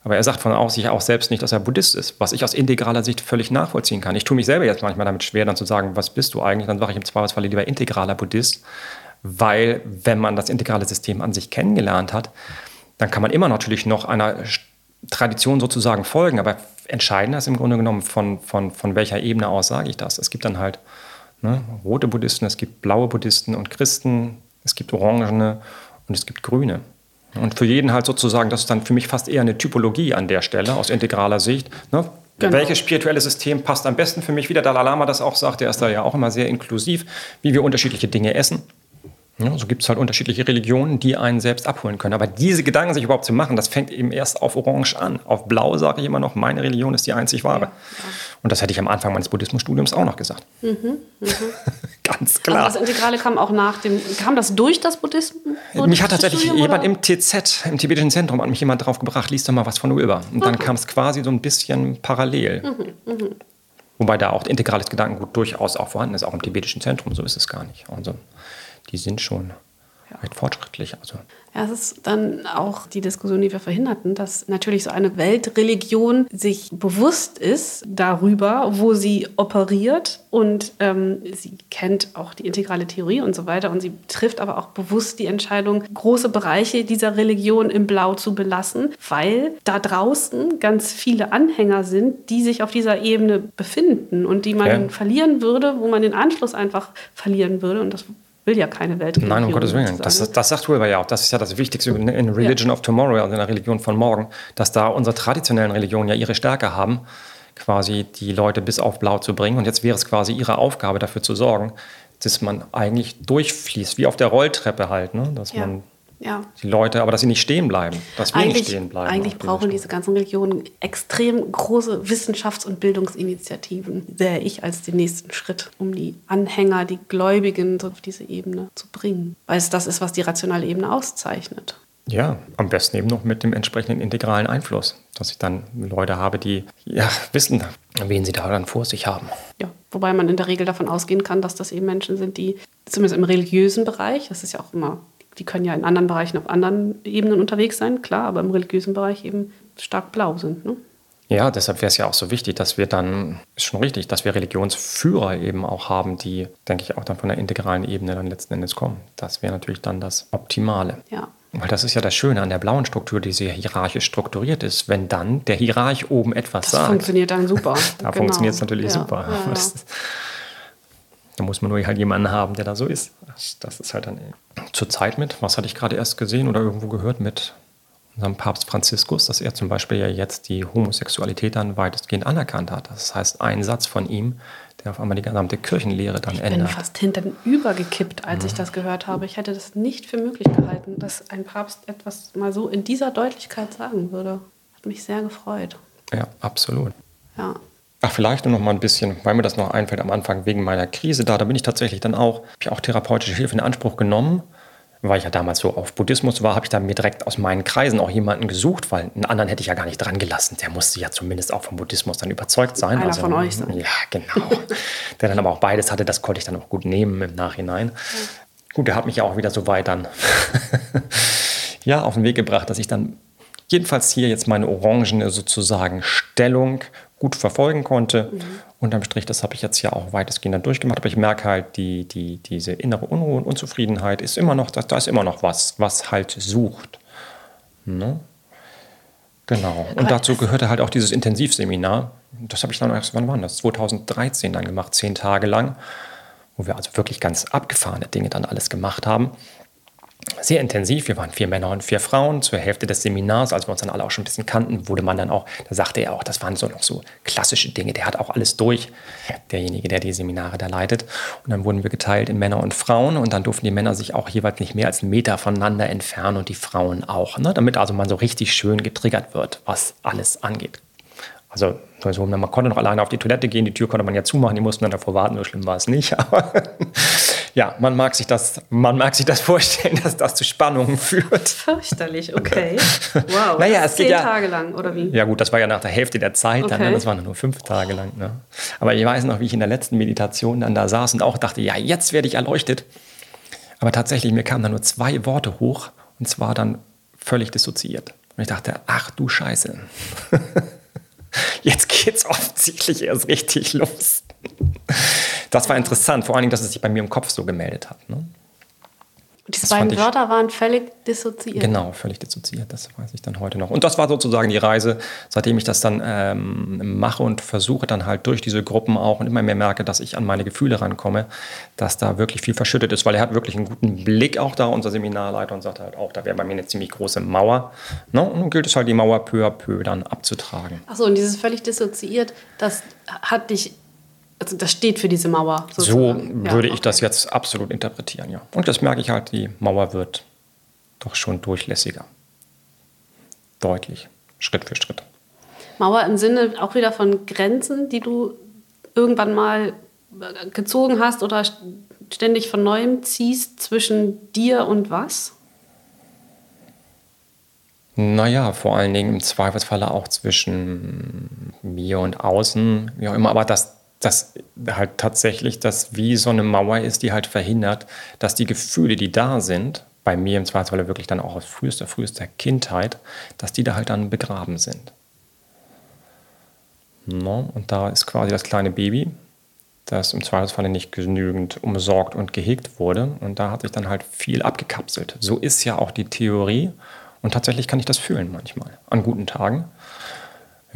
Aber er sagt von auch sich auch selbst nicht, dass er Buddhist ist, was ich aus integraler Sicht völlig nachvollziehen kann. Ich tue mich selber jetzt manchmal damit schwer, dann zu sagen, was bist du eigentlich? Dann sage ich im Zweifelsfall lieber integraler Buddhist, weil wenn man das integrale System an sich kennengelernt hat, dann kann man immer natürlich noch einer Tradition sozusagen folgen. Aber entscheidender ist im Grunde genommen, von, von, von welcher Ebene aus sage ich das. Es gibt dann halt Ne? Rote Buddhisten, es gibt blaue Buddhisten und Christen, es gibt orangene und es gibt grüne. Und für jeden halt sozusagen, das ist dann für mich fast eher eine Typologie an der Stelle aus integraler Sicht. Ne? Genau. Welches spirituelle System passt am besten für mich? Wie der Dalai Lama das auch sagt, der ist da ja auch immer sehr inklusiv, wie wir unterschiedliche Dinge essen. Ja, so gibt es halt unterschiedliche Religionen, die einen selbst abholen können. Aber diese Gedanken sich überhaupt zu machen, das fängt eben erst auf Orange an. Auf Blau sage ich immer noch, meine Religion ist die einzig wahre. Ja, ja. Und das hätte ich am Anfang meines Buddhismusstudiums auch noch gesagt. Mhm, <laughs> mh. Ganz klar.
Also das Integrale kam auch nach dem, kam das durch das Buddhismus?
Mich hat tatsächlich jemand im TZ, im tibetischen Zentrum, hat mich jemand drauf gebracht, liest doch mal was von Ulber. Und dann okay. kam es quasi so ein bisschen parallel. Mhm, mh. Wobei da auch integrales Gedankengut durchaus auch vorhanden ist, auch im tibetischen Zentrum, so ist es gar nicht. Also die sind schon ja. recht fortschrittlich. Also.
Ja, es ist dann auch die Diskussion, die wir verhinderten, dass natürlich so eine Weltreligion sich bewusst ist darüber, wo sie operiert und ähm, sie kennt auch die integrale Theorie und so weiter und sie trifft aber auch bewusst die Entscheidung, große Bereiche dieser Religion im Blau zu belassen, weil da draußen ganz viele Anhänger sind, die sich auf dieser Ebene befinden und die man ja. verlieren würde, wo man den Anschluss einfach verlieren würde und das will ja keine Weltreligion.
Nein, um Gottes Willen. Das, das sagt Wilber ja auch. Das ist ja das Wichtigste in, in Religion ja. of Tomorrow, also in der Religion von morgen, dass da unsere traditionellen Religionen ja ihre Stärke haben, quasi die Leute bis auf Blau zu bringen. Und jetzt wäre es quasi ihre Aufgabe, dafür zu sorgen, dass man eigentlich durchfließt, wie auf der Rolltreppe halt, ne? dass ja. man ja. die Leute, aber dass sie nicht stehen bleiben, dass wir
eigentlich,
nicht stehen bleiben.
Eigentlich brauchen diese ganzen Religionen extrem große Wissenschafts- und Bildungsinitiativen, sehe ich als den nächsten Schritt, um die Anhänger, die Gläubigen so auf diese Ebene zu bringen. Weil es das ist, was die rationale Ebene auszeichnet.
Ja, am besten eben noch mit dem entsprechenden integralen Einfluss, dass ich dann Leute habe, die ja, wissen, wen sie da dann vor sich haben.
Ja, wobei man in der Regel davon ausgehen kann, dass das eben Menschen sind, die zumindest im religiösen Bereich, das ist ja auch immer die können ja in anderen Bereichen auf anderen Ebenen unterwegs sein, klar, aber im religiösen Bereich eben stark blau sind. Ne?
Ja, deshalb wäre es ja auch so wichtig, dass wir dann, ist schon richtig, dass wir Religionsführer eben auch haben, die, denke ich, auch dann von der integralen Ebene dann letzten Endes kommen. Das wäre natürlich dann das Optimale.
Ja.
Weil das ist ja das Schöne an der blauen Struktur, die sehr hierarchisch strukturiert ist. Wenn dann der Hierarch oben etwas
das
sagt.
Das funktioniert dann super. <laughs>
da genau. funktioniert es natürlich ja. super. Ja, ja. Da muss man nur halt jemanden haben, der da so ist. Das ist halt dann zur Zeit mit, was hatte ich gerade erst gesehen oder irgendwo gehört mit unserem Papst Franziskus, dass er zum Beispiel ja jetzt die Homosexualität dann weitestgehend anerkannt hat. Das heißt, ein Satz von ihm, der auf einmal die gesamte Kirchenlehre dann
ich
ändert. Ich
bin fast hintenüber gekippt, als mhm. ich das gehört habe. Ich hätte das nicht für möglich gehalten, dass ein Papst etwas mal so in dieser Deutlichkeit sagen würde. Hat mich sehr gefreut.
Ja, absolut.
Ja.
Ach, vielleicht nur noch mal ein bisschen, weil mir das noch einfällt am Anfang wegen meiner Krise da. Da bin ich tatsächlich dann auch, habe ich auch therapeutische Hilfe in Anspruch genommen. Weil ich ja damals so auf Buddhismus war, habe ich dann mir direkt aus meinen Kreisen auch jemanden gesucht, weil einen anderen hätte ich ja gar nicht dran gelassen. Der musste ja zumindest auch vom Buddhismus dann überzeugt sein.
Einer also, von euch sein.
Ja, genau. der dann aber auch beides hatte, das konnte ich dann auch gut nehmen im Nachhinein. Ja. Gut, der hat mich ja auch wieder so weit dann <laughs> ja, auf den Weg gebracht, dass ich dann jedenfalls hier jetzt meine orangene sozusagen Stellung gut verfolgen konnte. Mhm. Unterm Strich, das habe ich jetzt ja auch weitestgehend dann durchgemacht, aber ich merke halt, die, die, diese innere Unruhe und Unzufriedenheit ist immer noch, da, da ist immer noch was, was halt sucht. Ne? Genau. Und aber dazu gehörte halt auch dieses Intensivseminar. Das habe ich dann erst, wann war das? 2013 dann gemacht, zehn Tage lang, wo wir also wirklich ganz abgefahrene Dinge dann alles gemacht haben sehr intensiv. Wir waren vier Männer und vier Frauen. Zur Hälfte des Seminars, als wir uns dann alle auch schon ein bisschen kannten, wurde man dann auch, da sagte er auch, das waren so noch so klassische Dinge. Der hat auch alles durch, derjenige, der die Seminare da leitet. Und dann wurden wir geteilt in Männer und Frauen und dann durften die Männer sich auch jeweils nicht mehr als einen Meter voneinander entfernen und die Frauen auch. Ne? Damit also man so richtig schön getriggert wird, was alles angeht. Also, man konnte noch alleine auf die Toilette gehen, die Tür konnte man ja zumachen, die mussten dann davor warten, so schlimm war es nicht. <laughs> Aber ja, man mag sich das, man mag sich das <laughs> vorstellen, dass das zu Spannungen führt.
Fürchterlich, okay. <laughs> Wow.
naja, es
zehn
ja,
Tage lang, oder wie?
Ja, gut, das war ja nach der Hälfte der Zeit, okay. dann, ne? das waren nur fünf Tage lang. Ne? Aber ich weiß noch, wie ich in der letzten Meditation dann da saß und auch dachte, ja, jetzt werde ich erleuchtet. Aber tatsächlich, mir kamen dann nur zwei Worte hoch und zwar dann völlig dissoziiert. Und ich dachte, ach du Scheiße. <laughs> Jetzt geht es offensichtlich erst richtig los. Das war interessant, vor allen Dingen, dass es sich bei mir im Kopf so gemeldet hat. Ne?
Das beiden Wörter waren völlig dissoziiert.
Genau, völlig dissoziiert, das weiß ich dann heute noch. Und das war sozusagen die Reise, seitdem ich das dann ähm, mache und versuche dann halt durch diese Gruppen auch und immer mehr merke, dass ich an meine Gefühle rankomme, dass da wirklich viel verschüttet ist, weil er hat wirklich einen guten Blick auch da, unser Seminarleiter, und sagt halt auch, da wäre bei mir eine ziemlich große Mauer. Ne? Und nun gilt es halt, die Mauer peu à peu dann abzutragen.
Achso, und dieses völlig dissoziiert, das hat dich also das steht für diese Mauer.
Sozusagen. So würde ja, ich das jetzt absolut interpretieren, ja. Und das merke ich halt, die Mauer wird doch schon durchlässiger. Deutlich, Schritt für Schritt.
Mauer im Sinne auch wieder von Grenzen, die du irgendwann mal gezogen hast oder ständig von neuem ziehst zwischen dir und was?
Naja, vor allen Dingen im Zweifelsfalle auch zwischen mir und außen, wie auch immer, aber das dass halt tatsächlich das wie so eine Mauer ist, die halt verhindert, dass die Gefühle, die da sind, bei mir im Zweifelsfall wirklich dann auch aus frühester, frühester Kindheit, dass die da halt dann begraben sind. No, und da ist quasi das kleine Baby, das im Zweifelsfall nicht genügend umsorgt und gehegt wurde. Und da hat sich dann halt viel abgekapselt. So ist ja auch die Theorie. Und tatsächlich kann ich das fühlen manchmal, an guten Tagen.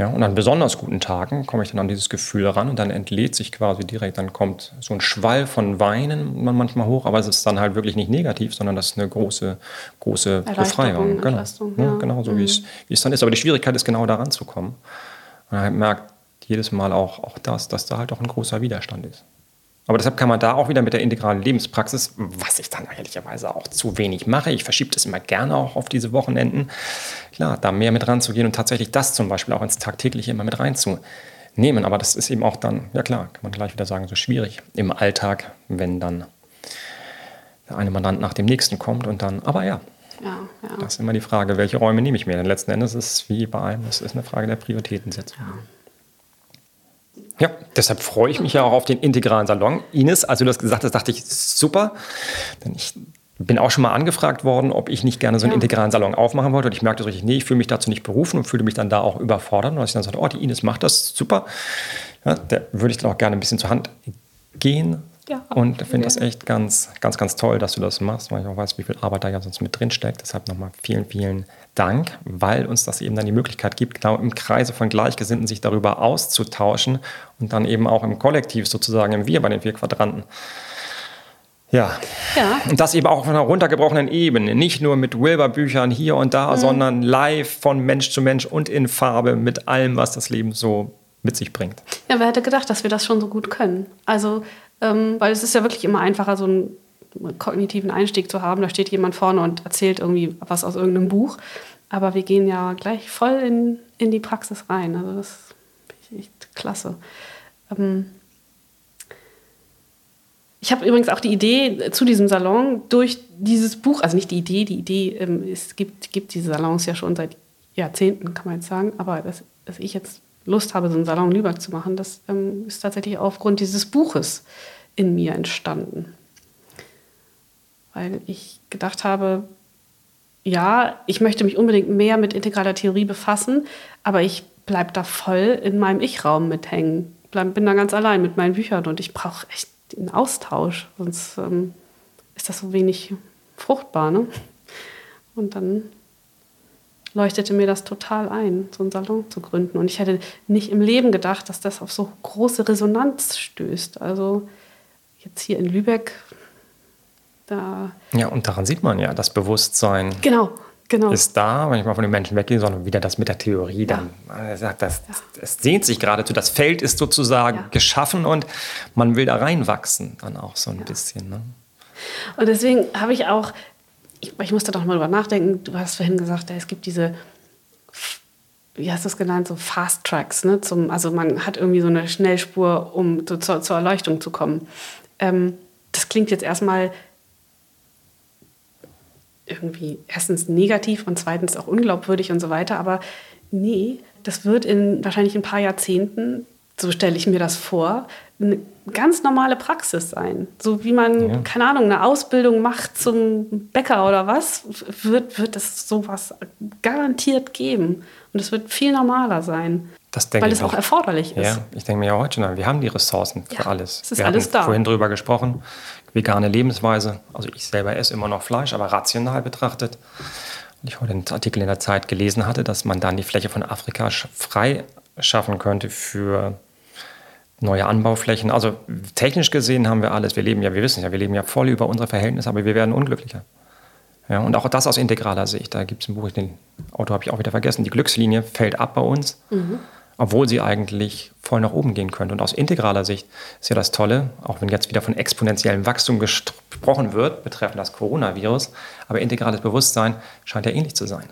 Ja, und an besonders guten Tagen komme ich dann an dieses Gefühl ran und dann entlädt sich quasi direkt, dann kommt so ein Schwall von Weinen manchmal hoch, aber es ist dann halt wirklich nicht negativ, sondern das ist eine große, große Befreiung. Genau, ja. genau so mhm. wie, es, wie es dann ist. Aber die Schwierigkeit ist genau daran zu kommen. Man merkt jedes Mal auch, auch das, dass da halt auch ein großer Widerstand ist. Aber deshalb kann man da auch wieder mit der integralen Lebenspraxis, was ich dann ehrlicherweise auch zu wenig mache, ich verschiebe das immer gerne auch auf diese Wochenenden, klar, da mehr mit ranzugehen und tatsächlich das zum Beispiel auch ins Tagtägliche immer mit reinzunehmen. Aber das ist eben auch dann, ja klar, kann man gleich wieder sagen, so schwierig im Alltag, wenn dann der eine Mandant nach dem nächsten kommt und dann, aber ja, ja, ja. Das ist immer die Frage, welche Räume nehme ich mir? Denn letzten Endes ist es wie bei allem, es ist eine Frage der Prioritätensetzung. Ja. Ja, deshalb freue ich mich ja auch auf den integralen Salon. Ines, als du das gesagt hast, dachte ich, super. Denn ich bin auch schon mal angefragt worden, ob ich nicht gerne so einen ja. integralen Salon aufmachen wollte. Und ich merkte so richtig, nee, ich fühle mich dazu nicht berufen und fühle mich dann da auch überfordert. Und als ich dann sagte, oh, die Ines macht das super, ja, der würde ich dann auch gerne ein bisschen zur Hand gehen. Ja, und finde das echt ganz, ganz, ganz toll, dass du das machst, weil ich auch weiß, wie viel Arbeit da ja sonst mit drin steckt. Deshalb nochmal vielen, vielen Dank, weil uns das eben dann die Möglichkeit gibt, genau im Kreise von Gleichgesinnten sich darüber auszutauschen und dann eben auch im Kollektiv sozusagen im Wir bei den vier Quadranten. Ja. ja. Und das eben auch auf einer runtergebrochenen Ebene. Nicht nur mit Wilbur-Büchern hier und da, mhm. sondern live von Mensch zu Mensch und in Farbe mit allem, was das Leben so mit sich bringt.
Ja, wer hätte gedacht, dass wir das schon so gut können? Also, ähm, weil es ist ja wirklich immer einfacher, so ein kognitiven Einstieg zu haben. Da steht jemand vorne und erzählt irgendwie was aus irgendeinem Buch. Aber wir gehen ja gleich voll in, in die Praxis rein. Also das ist echt klasse. Ähm ich habe übrigens auch die Idee zu diesem Salon durch dieses Buch, also nicht die Idee, die Idee, ähm, es gibt, gibt diese Salons ja schon seit Jahrzehnten, kann man jetzt sagen, aber dass, dass ich jetzt Lust habe, so einen Salon Lübeck zu machen, das ähm, ist tatsächlich aufgrund dieses Buches in mir entstanden weil ich gedacht habe, ja, ich möchte mich unbedingt mehr mit integraler Theorie befassen, aber ich bleibe da voll in meinem Ich-Raum mithängen. Bleib, bin da ganz allein mit meinen Büchern und ich brauche echt einen Austausch, sonst ähm, ist das so wenig fruchtbar. Ne? Und dann leuchtete mir das total ein, so einen Salon zu gründen. Und ich hätte nicht im Leben gedacht, dass das auf so große Resonanz stößt. Also jetzt hier in Lübeck
da ja, und daran sieht man ja, das Bewusstsein
genau, genau.
ist da, wenn ich mal von den Menschen weggehe, sondern wieder das mit der Theorie ja. dann. Er sagt, das, ja. es sehnt sich geradezu, das Feld ist sozusagen ja. geschaffen und man will da reinwachsen, dann auch so ein bisschen. Ne?
Und deswegen habe ich auch, ich, ich musste doch mal drüber nachdenken, du hast vorhin gesagt, es gibt diese wie hast du es genannt, so Fast Tracks, ne? Zum, also man hat irgendwie so eine Schnellspur, um zu, zur, zur Erleuchtung zu kommen. Ähm, das klingt jetzt erstmal irgendwie erstens negativ und zweitens auch unglaubwürdig und so weiter. Aber nee, das wird in wahrscheinlich ein paar Jahrzehnten, so stelle ich mir das vor, eine ganz normale Praxis sein. So wie man, ja. keine Ahnung, eine Ausbildung macht zum Bäcker oder was, wird, wird es sowas garantiert geben. Und es wird viel normaler sein. weil es auch erforderlich ist.
Ja, ich denke mir ja heute schon, wir haben die Ressourcen für ja, alles.
Es ist
wir
alles da.
vorhin drüber gesprochen vegane Lebensweise. Also ich selber esse immer noch Fleisch, aber rational betrachtet. Und ich heute einen Artikel in der Zeit gelesen hatte, dass man dann die Fläche von Afrika frei schaffen könnte für neue Anbauflächen. Also technisch gesehen haben wir alles. Wir leben ja, wir wissen ja, wir leben ja voll über unsere Verhältnisse, aber wir werden unglücklicher. Ja, und auch das aus integraler Sicht. Da gibt es ein Buch, den Autor habe ich auch wieder vergessen. Die Glückslinie fällt ab bei uns. Mhm obwohl sie eigentlich voll nach oben gehen könnte. Und aus integraler Sicht ist ja das Tolle, auch wenn jetzt wieder von exponentiellem Wachstum gesprochen wird, betreffend das Coronavirus, aber integrales Bewusstsein scheint ja ähnlich zu sein.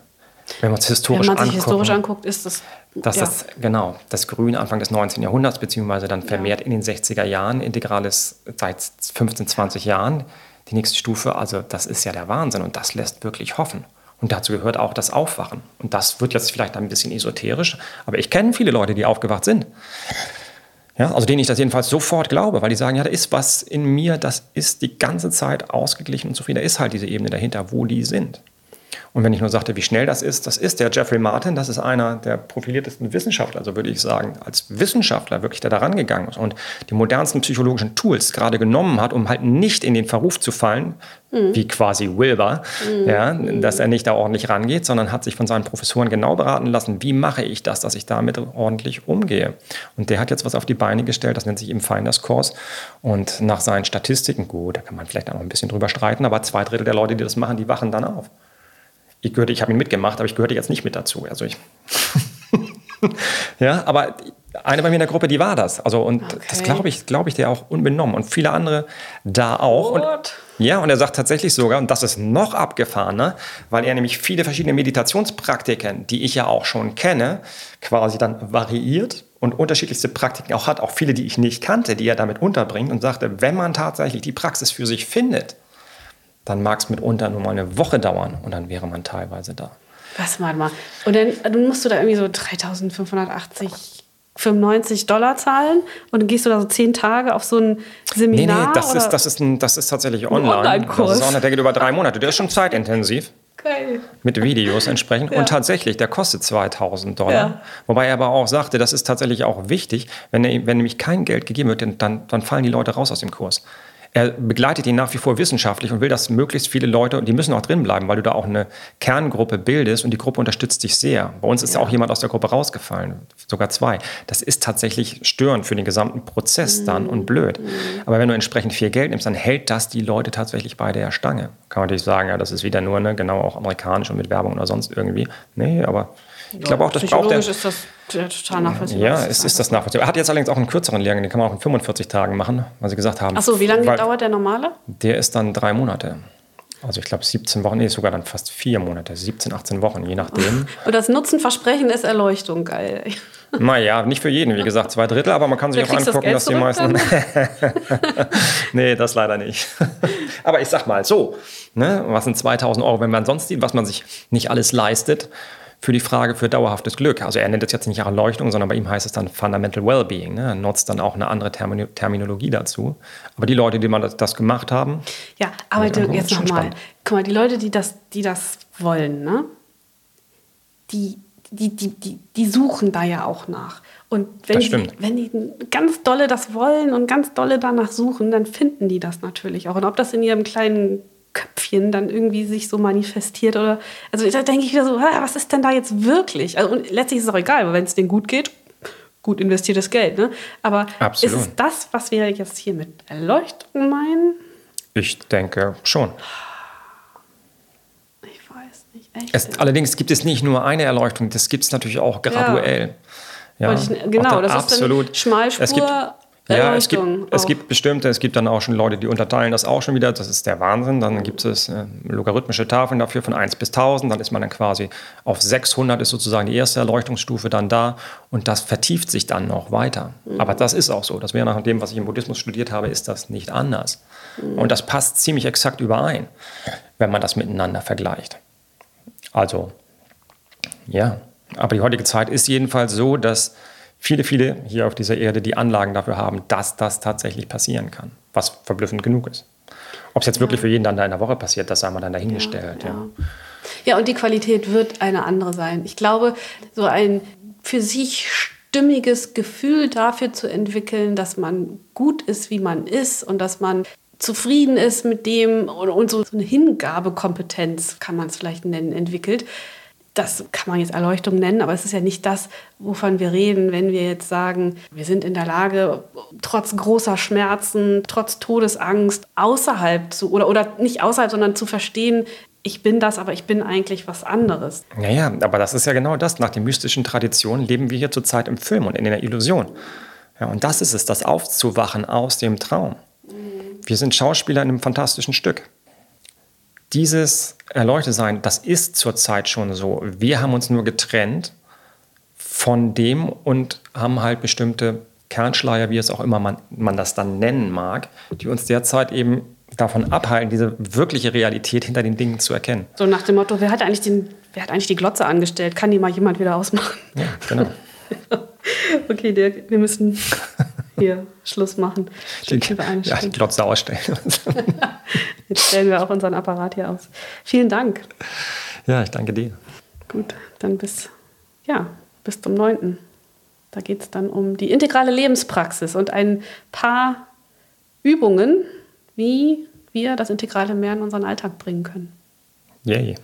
Wenn man es historisch,
wenn man sich historisch anguckt, ist das.
Dass ja. das, genau, das Grün Anfang des 19. Jahrhunderts, beziehungsweise dann vermehrt ja. in den 60er Jahren, integrales seit 15, 20 Jahren, die nächste Stufe, also das ist ja der Wahnsinn und das lässt wirklich hoffen. Und dazu gehört auch das Aufwachen. Und das wird jetzt vielleicht ein bisschen esoterisch, aber ich kenne viele Leute, die aufgewacht sind. Ja, also denen ich das jedenfalls sofort glaube, weil die sagen, ja, da ist was in mir, das ist die ganze Zeit ausgeglichen und zufrieden. Da ist halt diese Ebene dahinter, wo die sind. Und wenn ich nur sagte, wie schnell das ist, das ist der Jeffrey Martin, das ist einer der profiliertesten Wissenschaftler, also würde ich sagen, als Wissenschaftler wirklich, der da rangegangen ist und die modernsten psychologischen Tools gerade genommen hat, um halt nicht in den Verruf zu fallen, mhm. wie quasi Wilbur, mhm. ja, dass er nicht da ordentlich rangeht, sondern hat sich von seinen Professoren genau beraten lassen, wie mache ich das, dass ich damit ordentlich umgehe. Und der hat jetzt was auf die Beine gestellt, das nennt sich eben Finders Course. Und nach seinen Statistiken, gut, da kann man vielleicht auch noch ein bisschen drüber streiten, aber zwei Drittel der Leute, die das machen, die wachen dann auf ich gehörte, ich habe ihn mitgemacht, aber ich gehörte jetzt nicht mit dazu. Also ich <laughs> ja, aber eine bei mir in der Gruppe, die war das. Also und okay. das glaube ich, glaube ich, der auch unbenommen und viele andere da auch. Und, ja, und er sagt tatsächlich sogar, und das ist noch abgefahrener, weil er nämlich viele verschiedene Meditationspraktiken, die ich ja auch schon kenne, quasi dann variiert und unterschiedlichste Praktiken auch hat, auch viele, die ich nicht kannte, die er damit unterbringt und sagte, wenn man tatsächlich die Praxis für sich findet, dann mag es mitunter nur mal eine Woche dauern und dann wäre man teilweise da.
Was mal mal. Und dann, dann musst du da irgendwie so 3580 95 Dollar zahlen und dann gehst du da so zehn Tage auf so ein Seminar? Nee, nee,
das, ist, das, ist, ein, das ist tatsächlich online. Online-Kurs. Das ist auch, der geht über drei Monate. Der ist schon zeitintensiv. Geil. Mit Videos entsprechend. Ja. Und tatsächlich, der kostet 2000 Dollar. Ja. Wobei er aber auch sagte, das ist tatsächlich auch wichtig, wenn, wenn nämlich kein Geld gegeben wird, dann, dann fallen die Leute raus aus dem Kurs. Er begleitet ihn nach wie vor wissenschaftlich und will, dass möglichst viele Leute, und die müssen auch drin bleiben, weil du da auch eine Kerngruppe bildest und die Gruppe unterstützt dich sehr. Bei uns ist ja. auch jemand aus der Gruppe rausgefallen, sogar zwei. Das ist tatsächlich störend für den gesamten Prozess mhm. dann und blöd. Mhm. Aber wenn du entsprechend viel Geld nimmst, dann hält das die Leute tatsächlich bei der Stange. Kann man natürlich sagen, ja, das ist wieder nur, ne, genau auch amerikanisch und mit Werbung oder sonst irgendwie. Nee, aber ich glaube auch, das braucht er. ist das total nachvollziehbar. Ja, es ist das nachvollziehbar. Er hat jetzt allerdings auch einen kürzeren Lehrgang, den kann man auch in 45 Tagen machen, weil sie gesagt haben.
Achso, wie lange dauert der normale?
Der ist dann drei Monate. Also ich glaube 17 Wochen, nee, sogar dann fast vier Monate, 17, 18 Wochen, je nachdem. <laughs>
Und das Nutzenversprechen ist Erleuchtung, geil. <laughs>
Naja, nicht für jeden, wie gesagt, zwei Drittel, aber man kann sich auch angucken, das dass die meisten. <laughs> nee, das leider nicht. aber ich sag mal so, ne, was sind 2000 Euro, wenn man sonst, was man sich nicht alles leistet, für die Frage für dauerhaftes Glück. Also er nennt es jetzt nicht Erleuchtung, sondern bei ihm heißt es dann Fundamental Wellbeing. Ne? Er nutzt dann auch eine andere Termin Terminologie dazu. Aber die Leute, die mal das, das gemacht haben.
Ja, aber du, jetzt nochmal. Guck mal, die Leute, die das, die das wollen, ne? die, die, die, die, die suchen da ja auch nach. Und wenn die, wenn die ganz dolle das wollen und ganz dolle danach suchen, dann finden die das natürlich auch. Und ob das in ihrem kleinen Köpfchen dann irgendwie sich so manifestiert oder also da denke ich wieder so, was ist denn da jetzt wirklich? Also und letztlich ist es auch egal, wenn es denen gut geht, gut investiertes Geld, ne? Aber Absolut. ist es das, was wir jetzt hier mit Erleuchtung meinen?
Ich denke schon.
Ich weiß nicht. Echt?
Es, allerdings gibt es nicht nur eine Erleuchtung, das gibt es natürlich auch graduell.
Ja. Ja, ich, genau, das absolut. ist dann Schmalspur.
Ja, es gibt, es gibt bestimmte, es gibt dann auch schon Leute, die unterteilen das auch schon wieder. Das ist der Wahnsinn. Dann gibt es äh, logarithmische Tafeln dafür von 1 bis 1000. Dann ist man dann quasi auf 600, ist sozusagen die erste Erleuchtungsstufe dann da. Und das vertieft sich dann noch weiter. Mhm. Aber das ist auch so. Das wäre nach dem, was ich im Buddhismus studiert habe, ist das nicht anders. Mhm. Und das passt ziemlich exakt überein, wenn man das miteinander vergleicht. Also, ja. Aber die heutige Zeit ist jedenfalls so, dass viele, viele hier auf dieser Erde die Anlagen dafür haben, dass das tatsächlich passieren kann, was verblüffend genug ist. Ob es jetzt ja. wirklich für jeden dann da in der Woche passiert, das sei mal dann dahingestellt.
Ja, ja. ja, und die Qualität wird eine andere sein. Ich glaube, so ein für sich stimmiges Gefühl dafür zu entwickeln, dass man gut ist, wie man ist und dass man zufrieden ist mit dem und, so eine Hingabekompetenz, kann man es vielleicht nennen, entwickelt, das kann man jetzt Erleuchtung nennen, aber es ist ja nicht das, wovon wir reden, wenn wir jetzt sagen, wir sind in der Lage, trotz großer Schmerzen, trotz Todesangst, außerhalb zu, oder, oder nicht außerhalb, sondern zu verstehen, ich bin das, aber ich bin eigentlich was anderes.
Naja, aber das ist ja genau das. Nach den mystischen Traditionen leben wir hier zurzeit im Film und in der Illusion. Ja, und das ist es, das Aufzuwachen aus dem Traum. Mhm. Wir sind Schauspieler in einem fantastischen Stück dieses Erleuchtetsein, das ist zurzeit schon so. Wir haben uns nur getrennt von dem und haben halt bestimmte Kernschleier, wie es auch immer man, man das dann nennen mag, die uns derzeit eben davon abhalten, diese wirkliche Realität hinter den Dingen zu erkennen.
So nach dem Motto, wer hat eigentlich, den, wer hat eigentlich die Glotze angestellt? Kann die mal jemand wieder ausmachen?
Ja, genau. <laughs>
okay, Dirk, wir müssen <laughs> hier Schluss machen.
Die, ja, die Glotze ausstellen. <laughs>
Jetzt stellen wir auch unseren Apparat hier aus. Vielen Dank.
Ja, ich danke dir.
Gut, dann bis, ja, bis zum 9. Da geht es dann um die integrale Lebenspraxis und ein paar Übungen, wie wir das integrale mehr in unseren Alltag bringen können.
Yay.